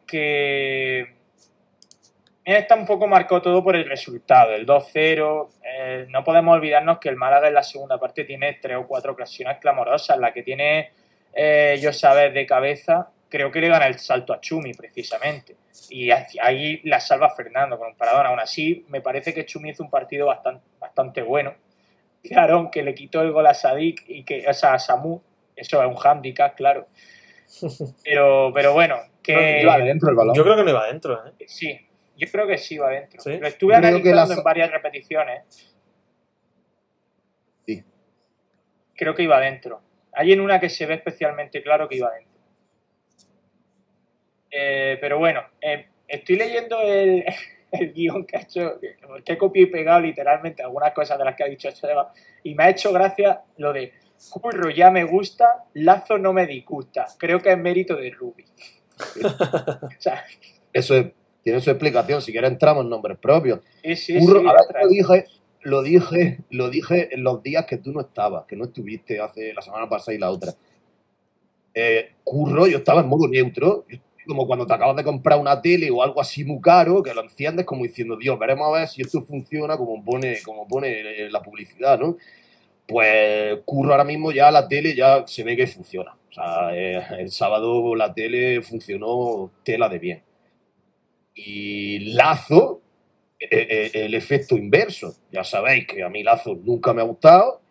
está un poco marcado todo por el resultado, el 2-0. eh, no podemos olvidarnos que el Málaga en la segunda parte tiene tres o cuatro ocasiones clamorosas. La que tiene eh, yo sabes de cabeza, creo que le gana el salto a Chumi precisamente. Y ahí la salva Fernando con un paradón. Aún así, me parece que Chumi hizo un partido bastante, bastante bueno. Que le quitó el gol a Sadik y que, o sea, a Samu. Eso es un hándicap, claro. Pero, pero bueno, que adentro el balón. Yo creo que no iba adentro. ¿eh? sí, yo creo que sí va adentro. ¿Sí? Lo estuve Creo analizando las- en varias repeticiones. Sí. Creo que iba adentro. Hay en una que se ve especialmente claro que iba adentro. Eh, pero bueno, eh, estoy leyendo el, el guion que ha hecho, que he copiado y pegado literalmente algunas cosas de las que ha dicho Seba, y me ha hecho gracia lo de Curro ya me gusta, Lazo no me disgusta. Creo que es mérito de Ruby. o sea, Eso es- tiene su explicación. Si quieres entramos en nombres propios. sí, sí, Curro, sí, lo dije, lo dije, lo dije en los días que tú no estabas, que no estuviste hace la semana pasada y la otra. Eh, curro, yo estaba en modo neutro, yo- como cuando te acabas de comprar una tele o algo así muy caro, que lo enciendes como diciendo, Dios, veremos a ver si esto funciona como pone, como pone en la publicidad, ¿no? Pues curro ahora mismo ya la tele ya se ve que funciona. O sea, eh, el sábado la tele funcionó tela de bien. Y Lazo, eh, eh, el efecto inverso. Ya sabéis que a mí Lazo nunca me ha gustado.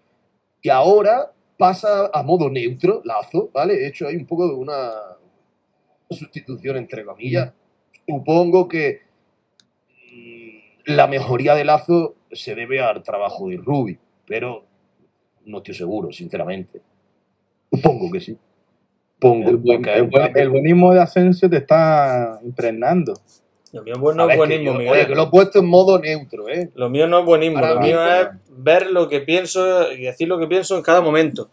Y ahora pasa a modo neutro, Lazo, ¿vale? De hecho, hay un poco de una sustitución entre comillas. Supongo que mm, la mejoría de Lazo se debe al trabajo de Ruby, pero no estoy seguro, sinceramente. Supongo que sí. Supongo, El, buen- el buen- el buenismo de Asensio te está impregnando. Lo mío bueno A es que buenismo, yo- Miguel. oye, que lo he puesto en modo neutro, ¿eh? Lo mío no es buenismo, Ahora lo mío es ver lo que pienso y decir lo que pienso en cada momento.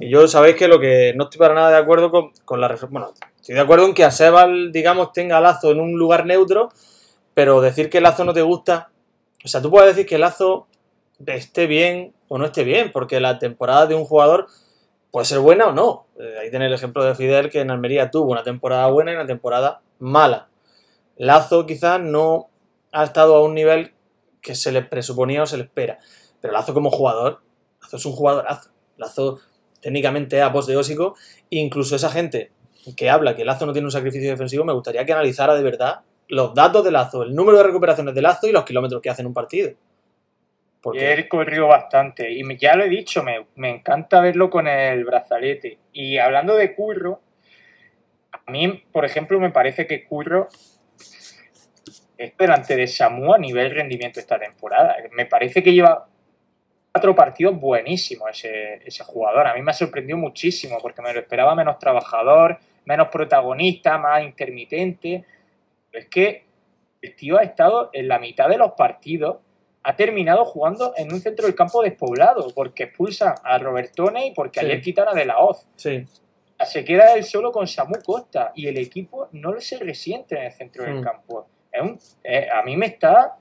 Y yo sabéis que lo que no estoy para nada de acuerdo con, con la reflexión. Bueno, estoy de acuerdo en que a Sebal, digamos, tenga Lazo en un lugar neutro, pero decir que Lazo no te gusta. O sea, tú puedes decir que Lazo esté bien o no esté bien, porque la temporada de un jugador puede ser buena o no. Eh, ahí tenéis el ejemplo de Fidel, que en Almería tuvo una temporada buena y una temporada mala. Lazo quizás no ha estado a un nivel que se le presuponía o se le espera. Pero Lazo como jugador, Lazo es un jugadorazo. Lazo técnicamente es aposteósico. Incluso esa gente que habla que Lazo no tiene un sacrificio defensivo, me gustaría que analizara de verdad los datos de Lazo, el número de recuperaciones de Lazo y los kilómetros que hace en un partido. Porque él corrió bastante. Y ya lo he dicho, me, me encanta verlo con el brazalete. Y hablando de Curro, a mí, por ejemplo, me parece que Curro es delante de Samu a nivel rendimiento esta temporada. Me parece que lleva cuatro partidos buenísimos ese, ese jugador. A mí me ha sorprendido muchísimo porque me lo esperaba menos trabajador, menos protagonista, más intermitente. Pero es que el tío ha estado en la mitad de los partidos ha terminado jugando en un centro del campo despoblado porque expulsan a Robertone y porque Sí. ayer quitan a De La Hoz. sí, Se queda él solo con Samu Costa y el equipo no se resiente en el centro del Mm. campo. Es un- eh, a mí me está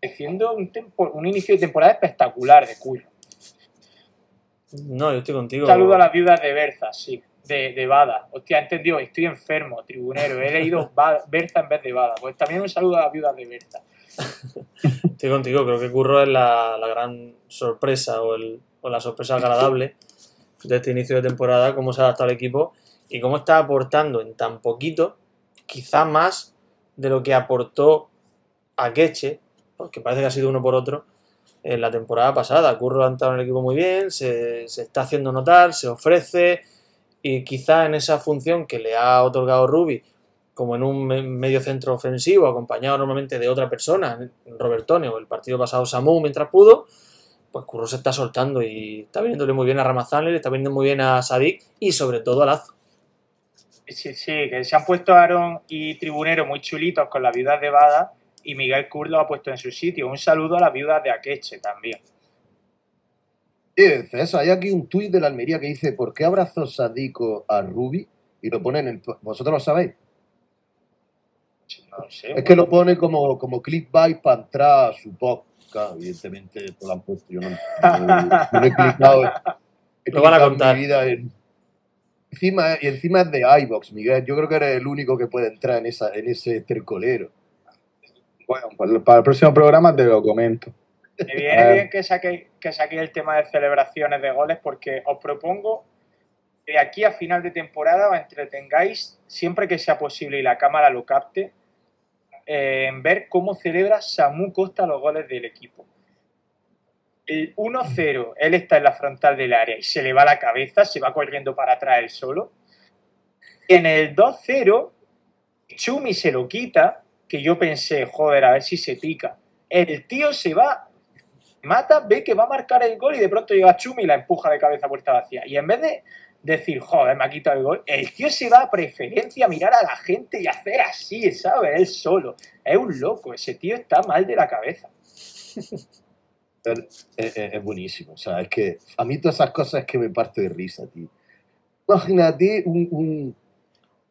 pareciendo un, tempo- un inicio de temporada espectacular de Curro. no, yo estoy contigo. Un saludo a las viudas de Berza, sí, de, de Bada. Hostia, entendido, estoy enfermo, tribunero. He leído Ba- Berza en vez de Bada. Pues también un saludo a las viudas de Berza. Estoy contigo, creo que Curro es la, la gran sorpresa o, el- o la sorpresa agradable de este inicio de temporada, cómo se ha adaptado el equipo y cómo está aportando en tan poquito, quizá más de lo que aportó a Queche, porque parece que ha sido uno por otro, en la temporada pasada. Curro ha entrado en el equipo muy bien, se, se está haciendo notar, se ofrece y quizá en esa función que le ha otorgado Rubi, como en un me- medio centro ofensivo, acompañado normalmente de otra persona, Robertone o el partido pasado Samu mientras pudo, pues Curro se está soltando y está viniéndole muy bien a Ramazán, le está viniendo muy bien a Sadik y sobre todo a Lazo. Sí, sí, que se han puesto Aaron y Tribunero muy chulitos con las viudas de Bada y Miguel Kur lo ha puesto en su sitio. Un saludo a las viudas de Akeche también. César, hay aquí un tuit de la Almería que dice ¿Por qué abrazó Sadico a Ruby? Y lo pone en el... ¿Vosotros lo sabéis? No sé. Es que lo pone como, como clickbait para entrar a su podcast. Evidentemente, lo han puesto. Yo no, no- no he clicado. he Lo van a contar. mi vida en- Encima, y encima es de iBox, Miguel. Yo creo que eres el único que puede entrar en, esa, en ese tercolero. Bueno, pues para el próximo programa te lo comento. Me viene bien que saquéis que saquéis el tema de celebraciones de goles porque os propongo que de aquí a final de temporada os entretengáis siempre que sea posible y la cámara lo capte eh, en ver cómo celebra Samu Costa los goles del equipo. El 1-0, él está en la frontal del área y se le va la cabeza, se va corriendo para atrás él solo. En el 2-0, Chumi se lo quita, que yo pensé, joder, a ver si se pica. El tío se va, mata, ve que va a marcar el gol y de pronto llega Chumi y la empuja de cabeza puerta vacía. Y en vez de decir, joder, me ha quitado el gol, el tío se va a preferencia a mirar a la gente y hacer así, ¿sabes? Él solo. Es un loco, ese tío está mal de la cabeza. Es, buenísimo. O sea, es que a mí todas esas cosas es que me parto de risa, tío. Imagínate un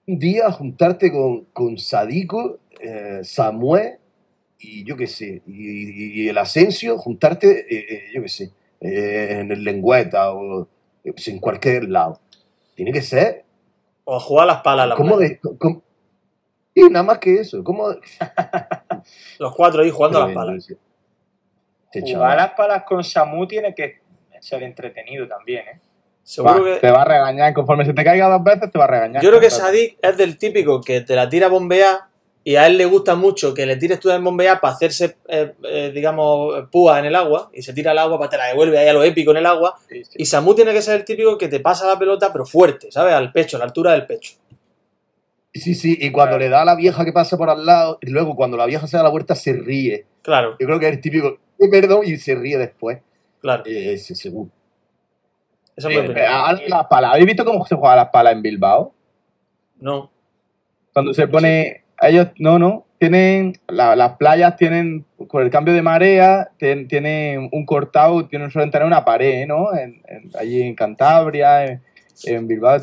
día juntarte con, con Sadico, eh, Samuel y yo qué sé, y, y el Asensio, juntarte, eh, eh, yo qué sé, eh, en el Lengüeta o sé, en cualquier lado. Tiene que ser O a jugar las palas. la como playa. de... y nada más que eso, como... Los cuatro ahí jugando a las palas. ese Jugar las palas con Samu tiene que ser entretenido también, ¿eh? Seguro Va, que... Te va a regañar. Conforme se te caiga dos veces, te va a regañar. Yo creo que Sadik es del típico que te la tira a bombear y a él le gusta mucho que le tires tú en bombear para hacerse, eh, eh, digamos, púa en el agua y se tira al agua para te la devuelve ahí a lo épico en el agua. Y Samu tiene que ser el típico que te pasa la pelota pero fuerte, ¿sabes? Al pecho, a la altura del pecho. Sí, sí, y cuando le da a la vieja que pasa por al lado, y luego cuando la vieja se da la vuelta se ríe. Claro, Yo creo que es el típico, "Eh, perdón, y se ríe después. claro. Eh, Ese seguro. Esa es mi Eh, opinión. a las palas. ¿Habéis visto cómo se juega a las palas en Bilbao? No. Cuando se pone. Ellos, no, no. Tienen. la- las playas tienen. Con el cambio de marea, ten- tienen un cortado, tienen, suelen tener una pared, ¿no? En- en- allí en Cantabria, en, en Bilbao.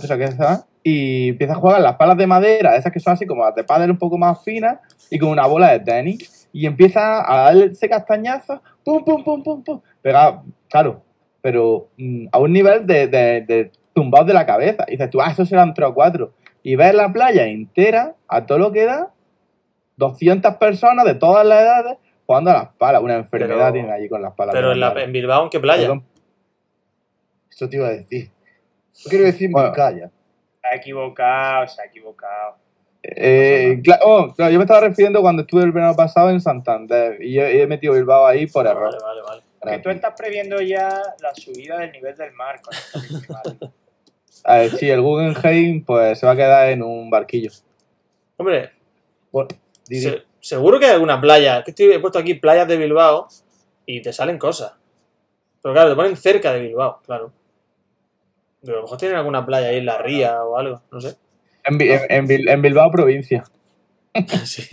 Y empieza a jugar las palas de madera, esas que son así como las de pádel un poco más finas, y con una bola de tenis. Y empieza a darle ese pum, pum, pum, pum, pum. Pega, claro, pero mm, a un nivel de, de, de tumbados de la cabeza. Y dices tú, ah, eso serán tres o cuatro. Y ves la playa entera, a todo lo que da, 200 personas de todas las edades jugando a las palas. Una enfermedad Pero- tienen allí con las palas. Pero en, la- en Bilbao, ¿en qué playa? Perdón. Eso te iba a decir. No quiero decir Bueno. Vizcaya. Se ha equivocado, se ha equivocado. Eh, oh, claro, yo me estaba refiriendo cuando estuve el verano pasado en Santander y he, he metido Bilbao ahí por error. Vale, vale, vale. Que tú estás previendo ya la subida del nivel del mar con esta festival. A ver, sí, el Guggenheim pues se va a quedar en un barquillo. Hombre, Bueno, se- seguro que hay alguna playa. Que estoy, he puesto aquí playas de Bilbao y te salen cosas. Pero claro, te ponen cerca de Bilbao, claro. Pero a lo mejor tienen alguna playa ahí en la ría o algo, no sé. En, Bi- en- en Bil- en Bilbao, provincia. Sí.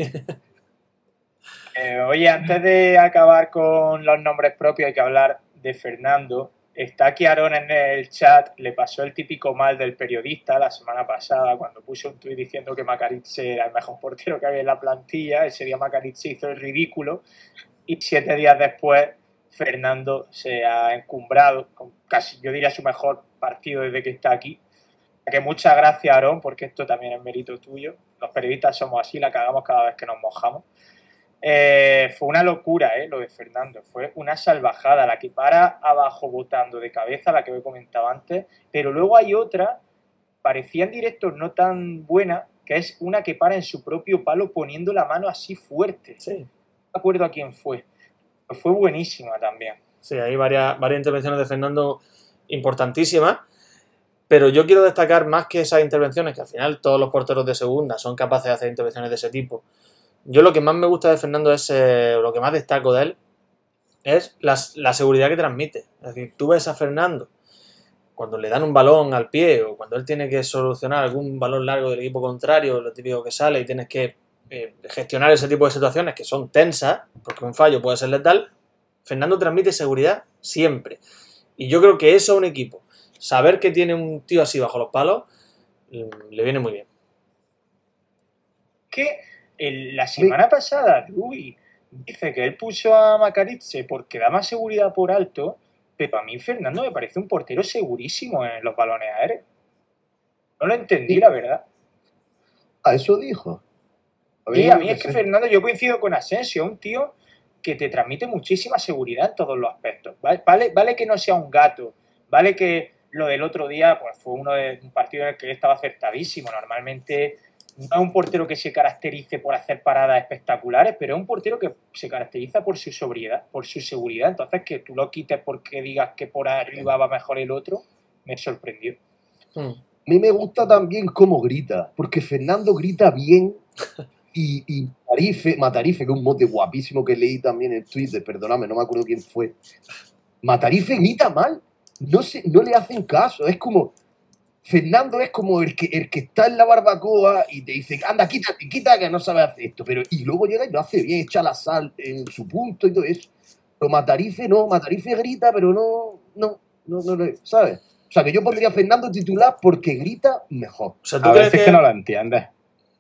Eh, oye, antes de acabar con los nombres propios, hay que hablar de Fernando. Está aquí Aaron en el chat, le pasó el típico mal del periodista la semana pasada cuando puso un tuit diciendo que Macaritze era el mejor portero que había en la plantilla. Ese día Macaritze hizo el ridículo y siete días después Fernando se ha encumbrado con casi, yo diría, su mejor partido desde que está aquí. Que muchas gracias, Aarón, porque esto también es mérito tuyo. Los periodistas somos así, la cagamos cada vez que nos mojamos. Eh, fue una locura, eh, lo de Fernando. Fue una salvajada, la que para abajo botando de cabeza, la que he comentado antes. Pero luego hay otra, parecía en directo no tan buena, que es una que para en su propio palo poniendo la mano así fuerte. Sí. No me acuerdo a quién fue. Pero fue buenísima también. Sí, hay varias, varias intervenciones de Fernando importantísimas. Pero yo quiero destacar más que esas intervenciones, que al final todos los porteros de segunda son capaces de hacer intervenciones de ese tipo. Yo lo que más me gusta de Fernando es, eh, lo que más destaco de él, es la seguridad que transmite. Es decir, tú ves a Fernando cuando le dan un balón al pie o cuando él tiene que solucionar algún balón largo del equipo contrario, lo típico que sale y tienes que eh, gestionar ese tipo de situaciones que son tensas, porque un fallo puede ser letal, Fernando transmite seguridad siempre. Y yo creo que eso a un equipo, saber que tiene un tío así bajo los palos, mm, le viene muy bien. que el- la semana pasada Rui dice que él puso a Macaritze porque da más seguridad por alto, pero a mí Fernando me parece un portero segurísimo en los balones aéreos. No lo entendí, la verdad. Ah, eso dijo. Y a mí es que Fernando, yo coincido con Asensio, un tío que te transmite muchísima seguridad en todos los aspectos. Vale, vale, vale que no sea un gato, vale que lo del otro día pues fue uno de un partido en el que él estaba acertadísimo. Normalmente no es un portero que se caracterice por hacer paradas espectaculares, pero es un portero que se caracteriza por su sobriedad, por su seguridad. Entonces que tú lo quites porque digas que por arriba va mejor el otro, me sorprendió. Mm. A mí me gusta también cómo grita, porque Fernando grita bien y, y Matarife, Matarife, que es un mote guapísimo que leí también en Twitter, perdóname, no me acuerdo quién fue. Matarife grita mal, no, se, no le hacen caso, es como, Fernando es como el que, el que está en la barbacoa y te dice, anda, quítate, quita que no sabe hacer esto, pero y luego llega y lo hace bien, echa la sal en su punto y todo eso. Pero Matarife no, Matarife grita, pero no, no, no, no, no, ¿sabes? O sea, que yo pondría a Fernando titular porque grita mejor. O sea, ¿tú A crees veces que, que no lo entiendes.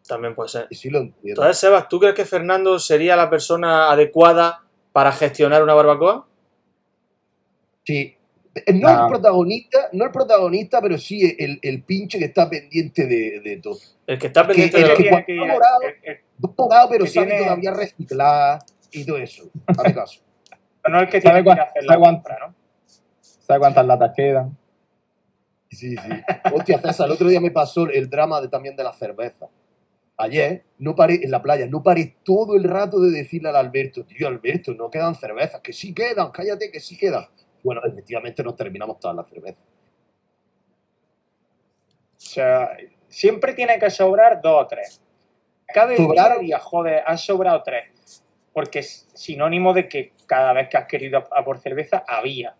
También puede ser. Y sí lo entiendo. Entonces, Sebas, ¿tú crees que Fernando sería la persona adecuada para gestionar una barbacoa? Sí. Eh, No Ah. el protagonista, no el protagonista, pero sí el, el pinche que está pendiente de, de todo. El que está pendiente el de lo que morado- el- el- pero sabe tiene- todavía reciclar y todo eso. Hazme caso. no el que ¿Sabe tiene que a hacer la sabe compra, ¿no? ¿Sabes cuántas latas quedan? Sí, sí. Hostia, César, el otro día me pasó el drama de, también de la cerveza. Ayer, no paré en la playa, no paré todo el rato de decirle al Alberto, tío, Alberto, no quedan cervezas, que sí quedan, cállate, que sí quedan. Bueno, efectivamente nos terminamos todas las cervezas. O sea, siempre tiene que sobrar dos o tres. Cada día, joder, han sobrado tres. Porque es sinónimo de que cada vez que has querido a, por cerveza, había.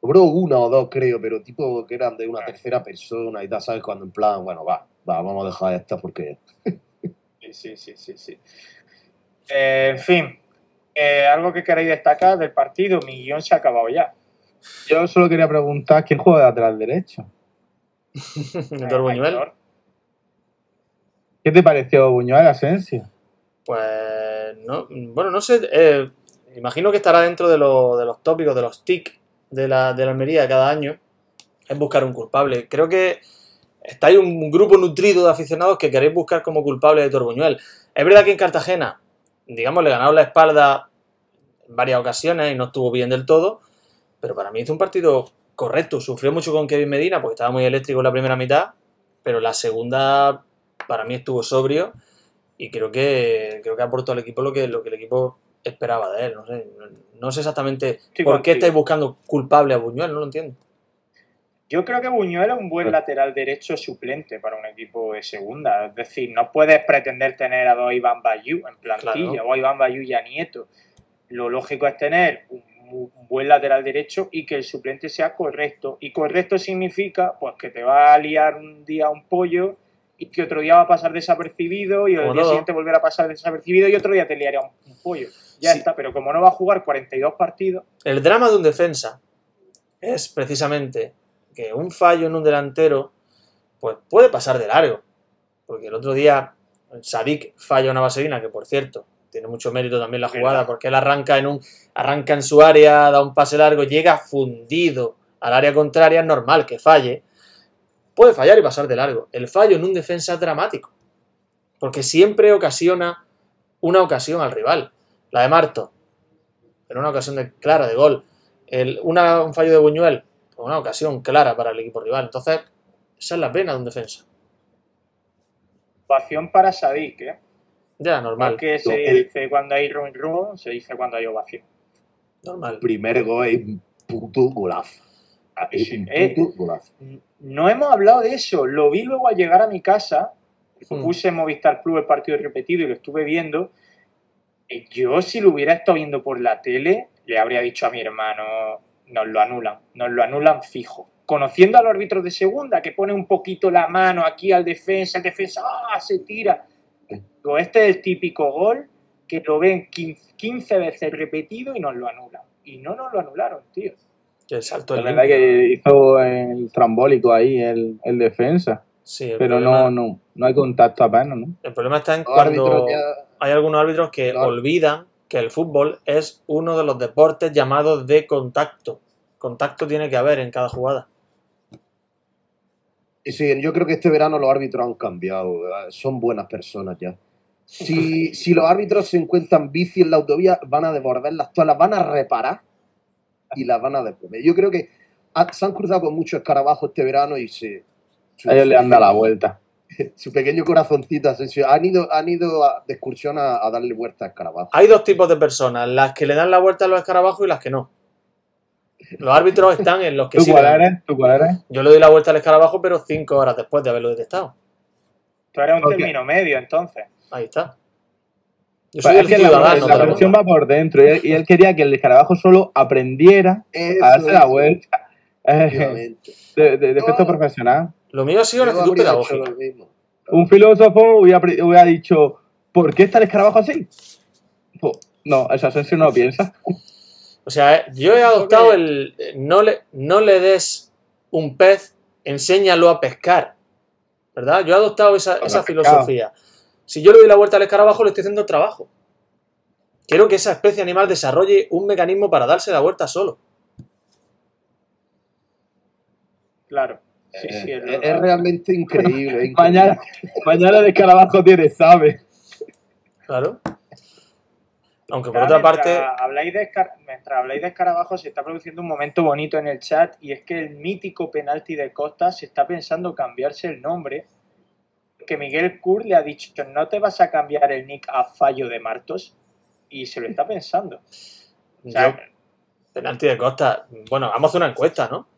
Sobró una o dos, creo, pero tipo que eran de una tercera persona y tal, ¿sabes? Cuando en plan, bueno, va, va, vamos a dejar esta porque... Sí, sí, sí, sí. sí. Eh, en fin, eh, algo que queréis destacar del partido, mi guion se ha acabado ya. Yo solo quería preguntar quién juega de lateral derecho. Héctor Buñuel. ¿Qué te pareció Buñuel Asensio? Pues, no, bueno, no sé, eh, imagino que estará dentro de, lo- de los tópicos, de los TIC de la, de la Almería cada año, es buscar un culpable. Creo que estáis un grupo nutrido de aficionados que queréis buscar como culpable de Torbuñuel. Es verdad que en Cartagena, digamos, le ganaron la espalda en varias ocasiones y no estuvo bien del todo, pero para mí hizo un partido correcto. Sufrió mucho con Kevin Medina porque estaba muy eléctrico en la primera mitad, pero la segunda para mí estuvo sobrio y creo que creo que aportó al equipo lo que, lo que el equipo esperaba de él. No sé, no, no sé exactamente por qué estáis buscando culpable a Buñuel, no lo entiendo. Yo creo que Buñuel es un buen lateral derecho suplente para un equipo de segunda. Es decir, no puedes pretender tener a dos Iván Bayú en plantilla Claro. o a Iván Bayú y a Nieto. Lo lógico es tener un, un buen lateral derecho y que el suplente sea correcto. Y correcto significa pues que te va a liar un día un pollo y que otro día va a pasar desapercibido y el Como día siguiente volverá a pasar desapercibido y otro día te liará un, un pollo. Ya Sí. está, pero como no va a jugar 42 partidos, El drama de un defensa es precisamente que un fallo en un delantero pues puede pasar de largo. Porque el otro día Sadik falla una vaselina, que por cierto, tiene mucho mérito también la jugada, porque él arranca en un arranca en su área, da un pase largo, llega fundido al área contraria, es normal que falle. Puede fallar y pasar de largo. El fallo en un defensa es dramático. Porque siempre ocasiona una ocasión al rival. La de Marto, en una ocasión de- clara de gol. El, una- un fallo de Buñuel, una ocasión clara para el equipo rival. Entonces, esa es la pena de un defensa. ovación para Sadik, ¿eh? Ya, normal. Porque se El- dice cuando hay run run, se dice cuando hay ovación. Normal. primer gol es un puto golazo. Es un Eh, puto golazo. No hemos hablado de eso. Lo vi luego al llegar a mi casa. Mm. Puse en Movistar Plus el partido repetido y lo estuve viendo. Eh, Yo, si lo hubiera estado viendo por la tele, le habría dicho a mi hermano: nos lo anulan, nos lo anulan fijo. Conociendo a los árbitros de segunda, que pone un poquito la mano aquí al defensa, el defensa ¡ah! se tira. Digo, este es el típico gol que lo ven 15, 15 veces repetido y nos lo anulan. Y no nos lo anularon, tío. Que el salto La es verdad que hizo el trambólico ahí, el, el defensa. Sí, el Pero problema, no, no, no hay contacto apenas, ¿no? el problema está en árbitros cuando hay algunos árbitros que olvidan que el fútbol es uno de los deportes llamados de contacto. Contacto tiene que haber en cada jugada. Y sí, yo creo que este verano los árbitros han cambiado, ¿verdad? son buenas personas ya. Si, si los árbitros se encuentran bici en la autovía, van a devolverlas todas, las van a reparar y las van a devolver. Yo creo que ha- se han cruzado con muchos escarabajos este verano y se, A ellos le han dado la vuelta. su pequeño corazoncito Asensio, han ido, han ido a- de excursión a, a darle vuelta a escarabajos. Hay dos tipos de personas, las que le dan la vuelta a los escarabajos y las que no. Los árbitros están en los que ¿Tú sí. cuál eres? ¿Tú cuál eres? Yo le doy la vuelta al escarabajo, pero cinco horas después de haberlo detectado. Tú eres un Ok. término medio, entonces. Ahí está. Yo Pues soy es el que la, la la va por dentro y él, y él quería que el escarabajo solo aprendiera Eso, a darse la vuelta. Eh, de, de- de efecto profesional. Lo mío ha sido una Yo actitud pedagógica. Un filósofo hubiera, hubiera dicho, ¿por qué está el escarabajo así? Pues, no, esa Asensio no lo piensa. O sea, yo he adoptado el eh, no le, no le des un pez, enséñalo a pescar. ¿Verdad? Yo he adoptado esa, esa filosofía. Si yo le doy la vuelta al escarabajo, le estoy haciendo trabajo. Quiero que esa especie animal desarrolle un mecanismo para darse la vuelta solo. Claro. Sí, Eh, sí, es es, verdad. es realmente increíble. es increíble. Mañana, mañana el escarabajo tiene, ¿sabe? Claro. Aunque por otra parte, mientras habláis, de escar- mientras habláis de escarabajos, se está produciendo un momento bonito en el chat y es que el mítico penalti de Costa se está pensando cambiarse el nombre. Que Miguel Kur le ha dicho: No te vas a cambiar el nick a Fallo de Martos. Y se lo está pensando. O sea, yo- penalti de Costa. Bueno, vamos a hacer una encuesta, ¿no?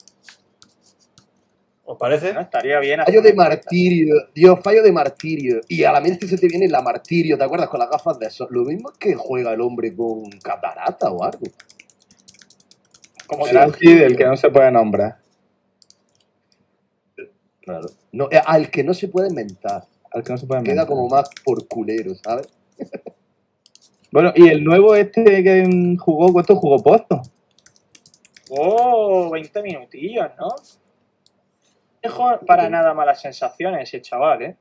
¿Os parece? ¿no? estaría bien. Fallo de martirio, Dios, fallo de martirio. Y a la mente se te viene la martirio, ¿te acuerdas? Con las gafas de sol. Lo mismo es que juega el hombre con catarata o algo. Como si- Penalti del que no se puede nombrar. Claro. No, eh, al que no se puede inventar. Al que no se puede Queda inventar. como más por culero, ¿sabes? Bueno, y el nuevo este que jugó, ¿cuánto jugó Pozo? Oh, 20 minutillos, ¿no? Dejó para nada malas sensaciones ese chaval, ¿eh?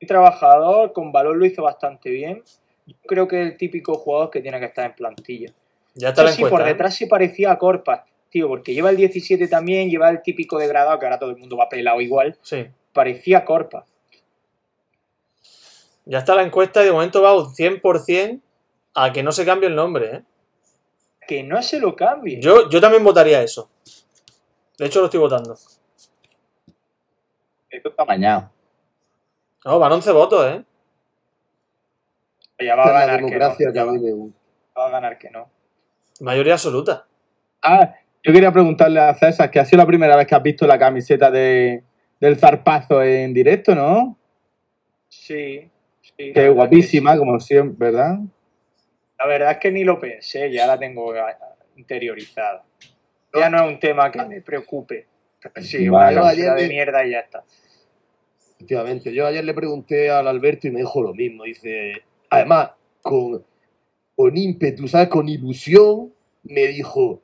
Un trabajador, con valor lo hizo bastante bien. Yo creo que es el típico jugador que tiene que estar en plantilla. Ya está Sí, sí, por ¿eh? detrás se parecía a Corpas, tío, porque lleva el 17 también, lleva el típico degradado, que ahora todo el mundo va pelado igual, Sí. parecía Corpa. Ya está la encuesta y de momento va un 100% a que no se cambie el nombre, ¿eh? Que no se lo cambie. Yo, yo también votaría eso. De hecho, lo estoy votando. Esto está mañana. No, van 11 votos, ¿eh? Ya va a la ganar que no. democracia que va, va a ganar que no. Mayoría absoluta. Ah, yo quería preguntarle a César, que ha sido la primera vez que has visto la camiseta de, del zarpazo en directo, ¿no? Sí. sí, Que guapísima, como siempre, ¿verdad? La verdad es que ni lo pensé, ya la tengo ah, interiorizada. Ya no es un tema que me preocupe. Sí, una Vale. Ayer de mierda y ya está. Efectivamente, yo ayer le pregunté al Alberto y me dijo lo mismo. Dice, además, con, con ímpetu, ¿sabes? Con ilusión, me dijo,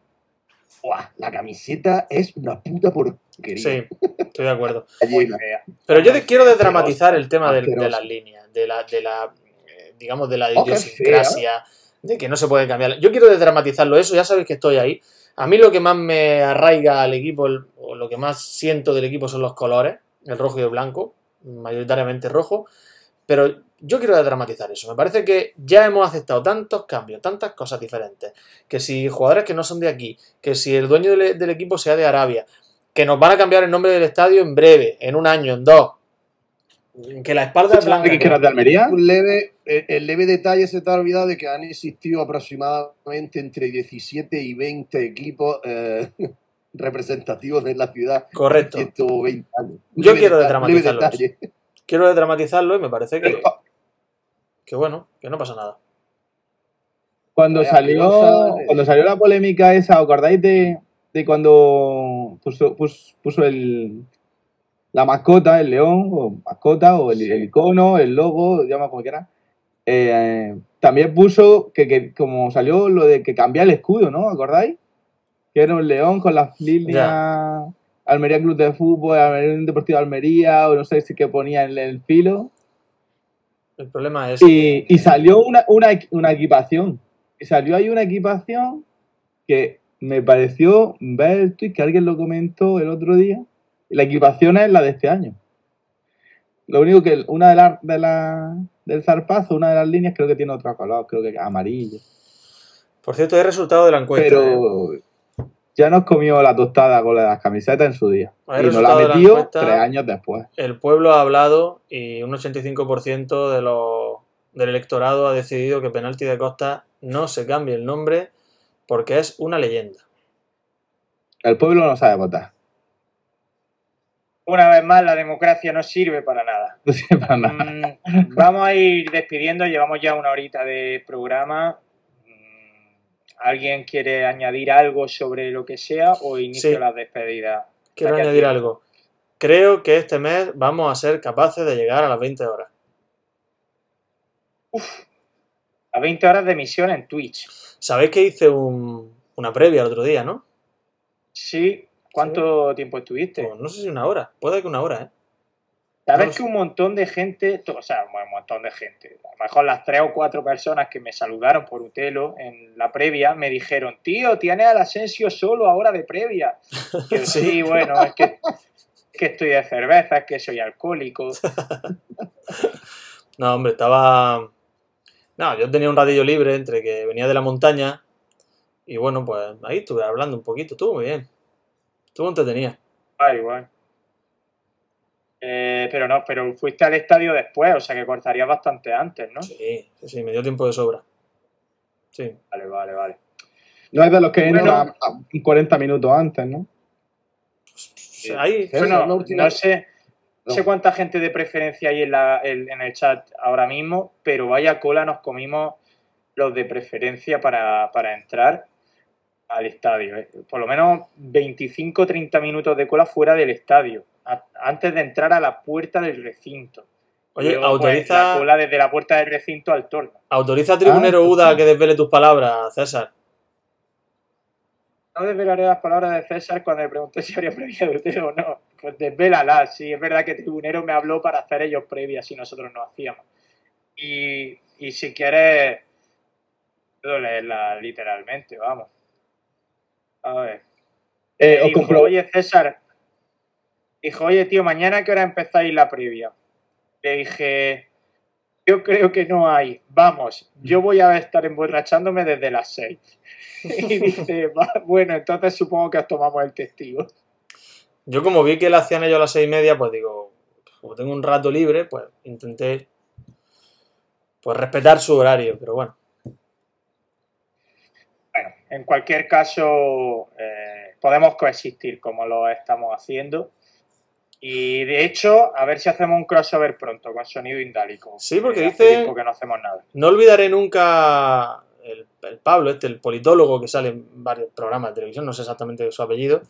"Buah, la camiseta es una puta porquería. Sí, estoy de acuerdo. Muy Ayer, fea. Pero yo te quiero desdramatizar el tema del- de, las líneas, de la, de la eh, digamos, de la Oh, idiosincrasia, de que no se puede cambiar. Yo quiero desdramatizarlo, eso, ya sabéis que estoy ahí. A mí lo que más me arraiga al equipo, o lo que más siento del equipo son los colores, el rojo y el blanco, mayoritariamente rojo, pero yo quiero desdramatizar eso. Me parece que ya hemos aceptado tantos cambios, tantas cosas diferentes, que si jugadores que no son de aquí, que si el dueño del equipo sea de Arabia, que nos van a cambiar el nombre del estadio en breve, en un año, en dos, que la espalda es blanca. ¿Alguien que era de Almería? un leve, el, el leve detalle se te ha olvidado de que han existido aproximadamente entre 17 y 20 equipos eh, representativos de la ciudad Correcto. en 120 años. Yo leve quiero detalle. Quiero desdramatizarlo y me parece que, que bueno, que no pasa nada. Cuando Vaya salió, cuando salió la polémica esa, ¿os acordáis de, de cuando puso, pus- puso el, la mascota, el león, o mascota, o el, el icono, el logo, llama como quiera? Eh, también puso que, que como salió lo de que cambia el escudo, ¿no? ¿Acordáis? Que era un león con las líneas Almería Club de Fútbol, Almería Deportivo de Almería, o no sé si que ponía en el filo. El problema es Y, y salió una, una, una equipación. Y salió ahí una equipación que me pareció ver el tweet que alguien lo comentó el otro día. La equipación es la de este año. Lo único que una de las de la, del zarpazo, una de las líneas, creo que tiene otro color, creo que amarillo. Por cierto, hay resultado de la encuesta. ¿eh? Pero ya nos comió la tostada con las camisetas en su día. Hay y nos la la metió encuesta. tres años después. El pueblo ha hablado y un 85% de los, del electorado ha decidido que Penalti de Costa no se cambie el nombre porque es una leyenda. El pueblo no sabe votar. Una vez más, la democracia no sirve para nada. No sirve para nada. Mm, vamos a ir despidiendo, llevamos ya una horita de programa. Mm, ¿Alguien quiere añadir algo sobre lo que sea o inicio Sí. las despedidas? Quiero añadir tiempo. algo. Creo que este mes vamos a ser capaces de llegar a las 20 horas. A 20 horas de emisión en Twitch. Sabéis que hice un- una previa el otro día, ¿no? Sí. ¿Cuánto tiempo estuviste? Pues no sé si una hora. Puede que una hora, ¿eh? Sabes no que un montón de gente, o sea, un montón de gente, a lo mejor las tres o cuatro personas que me saludaron por Utelo en la previa me dijeron, tío, tienes al Asensio solo ahora de previa. Y yo, Sí. bueno, es que, es que estoy de cerveza, es que soy alcohólico. No, hombre, estaba. No, yo tenía un ratillo libre entre que venía de la montaña y bueno, pues ahí estuve hablando un poquito. Estuvo muy bien. Estuvo entretenida. Ah, igual. Eh, pero no, pero fuiste al estadio después, o sea que cortarías bastante antes, ¿no? Sí, sí, sí, me dio tiempo de sobra. Sí. Vale, vale, vale. No es de los que Bueno. entran a- a 40 minutos antes, ¿no? Ahí, Bueno, una última- no sé, no No. sé cuánta gente de preferencia hay en, la- el- en el chat ahora mismo, pero vaya cola nos comimos los de preferencia para, para entrar al estadio. ¿eh? Por lo menos 25-30 minutos de cola fuera del estadio, a- antes de entrar a la puerta del recinto. Oye, Luego, pues, autoriza, la cola desde la puerta del recinto al torno. autoriza a Tribunero Ah, UDA que desvele tus palabras, César. No desvelaré las palabras de César cuando le pregunté si haría previa de Utero o no. Pues desvélalas. Sí, es verdad que Tribunero me habló para hacer ellos previas y nosotros no hacíamos. Y, y si quieres, puedo leerla literalmente, vamos. A ver. Eh, dijo, compro- Oye, César, Dijo, oye, tío, mañana a qué hora empezáis la previa. Le dije, yo creo que no hay. Vamos, yo voy a estar emborrachándome desde las 6. Y dice, "Va, bueno, entonces supongo que os tomamos el testigo. Yo como vi que lo hacían ellos a las seis y media, pues digo, como tengo un rato libre, pues intenté pues respetar su horario, pero bueno. En cualquier caso, eh, podemos coexistir como lo estamos haciendo. Y de hecho, a ver si hacemos un crossover pronto con sonido indálico. Sí, porque Eh, dice- tiempo que no hacemos nada. No olvidaré nunca el, el Pablo, este, el politólogo que sale en varios programas de televisión, no sé exactamente su apellido,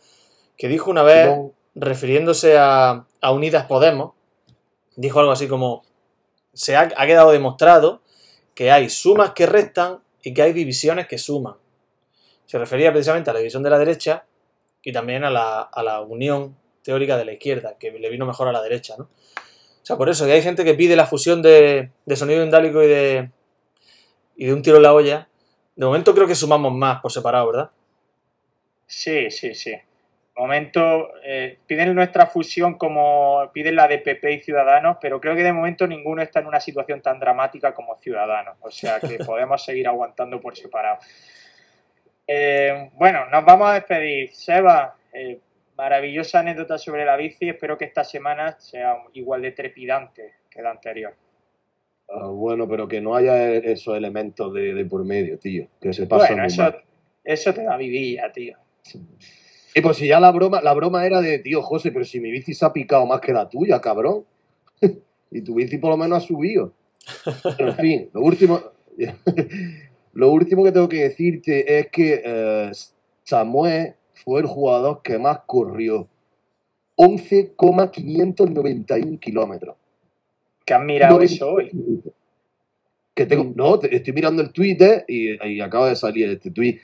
que dijo una vez, refiriéndose a, a Unidas Podemos, dijo algo así como, se ha, ha quedado demostrado que hay sumas que restan y que hay divisiones que suman. Se refería precisamente a la división de la derecha y también a la, a la unión teórica de la izquierda, que le vino mejor a la derecha, ¿no? O sea, por eso que hay gente que pide la fusión de, de sonido indálico y de, y de un tiro en la olla. De momento creo que sumamos más por separado, ¿verdad? Sí, sí, sí. De momento eh, piden nuestra fusión como piden la de PP y Ciudadanos, pero creo que de momento ninguno está en una situación tan dramática como Ciudadanos. O sea que podemos seguir aguantando por separado. Eh, bueno, nos vamos a despedir. Seba, eh, maravillosa anécdota sobre la bici. Espero que esta semana sea igual de trepidante que la anterior. Ah, bueno, pero que no haya e- esos elementos de, de por medio, tío. Que se pasan Bueno, muy eso, mal. eso te da vidilla, tío. Y pues si ya la broma, la broma era de, tío, José, pero si mi bici se ha picado más que la tuya, cabrón. y tu bici por lo menos ha subido. Pero en fin, lo último, lo último que tengo que decirte es que eh, Samuel fue el jugador que más corrió. 11,591 kilómetros. Que has mirado 90 eso hoy. Que tengo, no, estoy mirando el Twitter y, y acaba de salir este tweet.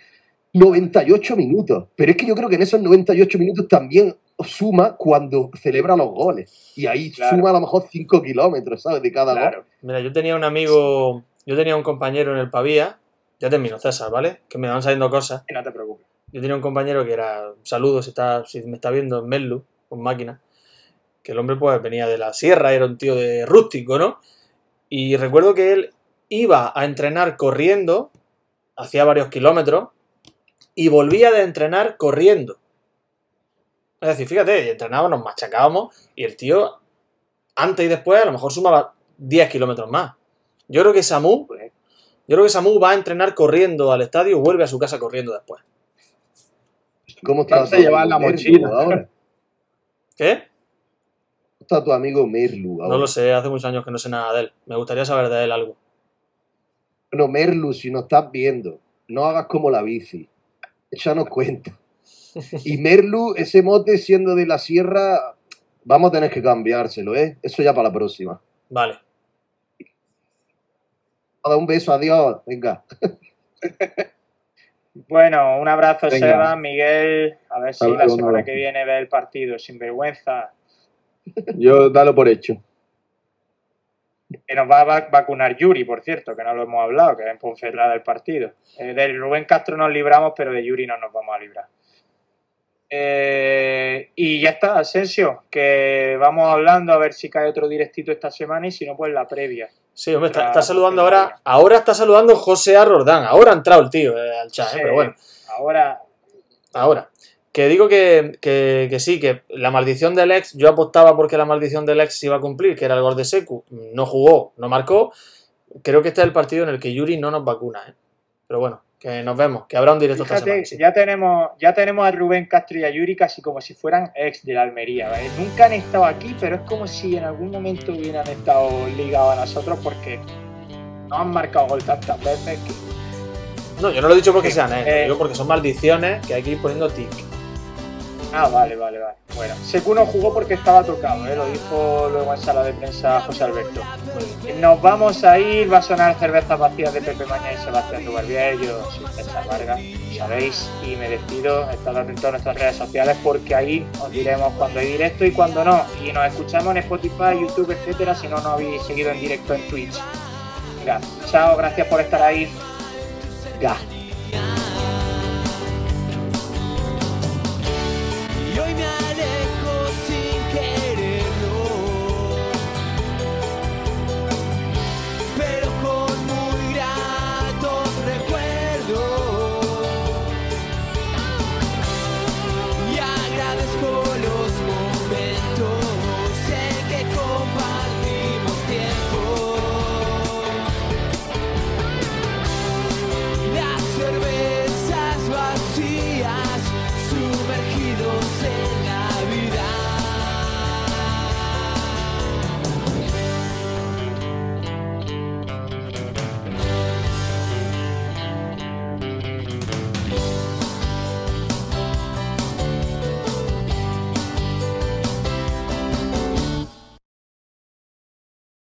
98 minutos. Pero es que yo creo que en esos 98 minutos también suma cuando celebra los goles. Y ahí Claro. suma a lo mejor 5 kilómetros, ¿sabes? De cada gol. Claro. Mira, yo tenía un amigo, yo tenía un compañero en el Pavía, ya termino, César, ¿vale? Que me van saliendo cosas. No te preocupes. Yo tenía un compañero que era, saludos si, está, si me está viendo en Merlu, con máquina, que el hombre pues venía de la sierra, era un tío de rústico, ¿no? Y recuerdo que él iba a entrenar corriendo, hacía varios kilómetros, y volvía de entrenar corriendo. Es decir, fíjate, entrenábamos, nos machacábamos, y el tío, antes y después, a lo mejor sumaba 10 kilómetros más. Yo creo que Samu, yo creo que Samu va a entrenar corriendo al estadio y vuelve a su casa corriendo después. ¿Cómo está Vamos a llevar la mochila. ahora? ¿Qué? ¿Cómo está tu amigo Merlu ahora? No lo sé, hace muchos años que no sé nada de él. Me gustaría saber de él algo. Bueno, Merlu, si nos estás viendo, no hagas como la bici. Échanos cuenta. Y Merlu, ese mote siendo de la sierra, vamos a tener que cambiárselo, ¿eh? Eso ya para la próxima. Vale. Un beso, adiós. Venga. Bueno, un abrazo, Venga. Seba, Miguel. A ver si la semana que viene ve el partido sin vergüenza. Yo dalo por hecho. Que nos va a vac- vacunar Yuri, por cierto, que no lo hemos hablado, que es en Ponferrada el partido. Eh, del Rubén Castro nos libramos, pero de Yuri no nos vamos a librar. Eh, y ya está, Asensio, que vamos hablando a ver si cae otro directito esta semana y si no, pues la previa. Sí, hombre, está, saludando ahora. Ahora está saludando José A. Rordán. Ahora ha entrado el tío eh, al chat, eh, pero bueno, Ahora, ahora. Que digo que, que- que sí, que la maldición del ex, yo apostaba porque la maldición del ex se iba a cumplir, que era el gol de Secu. No jugó, no marcó. Creo que este es el partido en el que Yuri no nos vacuna, ¿eh? Pero bueno, que nos vemos, que habrá un directo esta Fíjate, semana. sí. ya tenemos, ya tenemos a Rubén Castro y a Yuri casi como si fueran ex de la Almería. ¿vale? Nunca han estado aquí, pero es como si en algún momento hubieran estado ligados a nosotros porque no han marcado gol tantas veces que... No, yo no lo he dicho porque Sí, sean ex, eh, lo digo porque son maldiciones que hay que ir poniendo tic. Ah, vale, vale, vale. Bueno, Secu no jugó porque estaba tocado, ¿eh? lo dijo luego en sala de prensa José Alberto. Nos vamos a ir, va a sonar cervezas vacías de Pepe Maña y Sebastián Dubarbier, yo soy César Vargas, sabéis, y me despido, estad atentos a nuestras redes sociales porque ahí os diremos cuando hay directo y cuando no, y nos escuchamos en Spotify, YouTube, etcétera, si no nos habéis seguido en directo en Twitch. Venga, chao, gracias por estar ahí. Venga.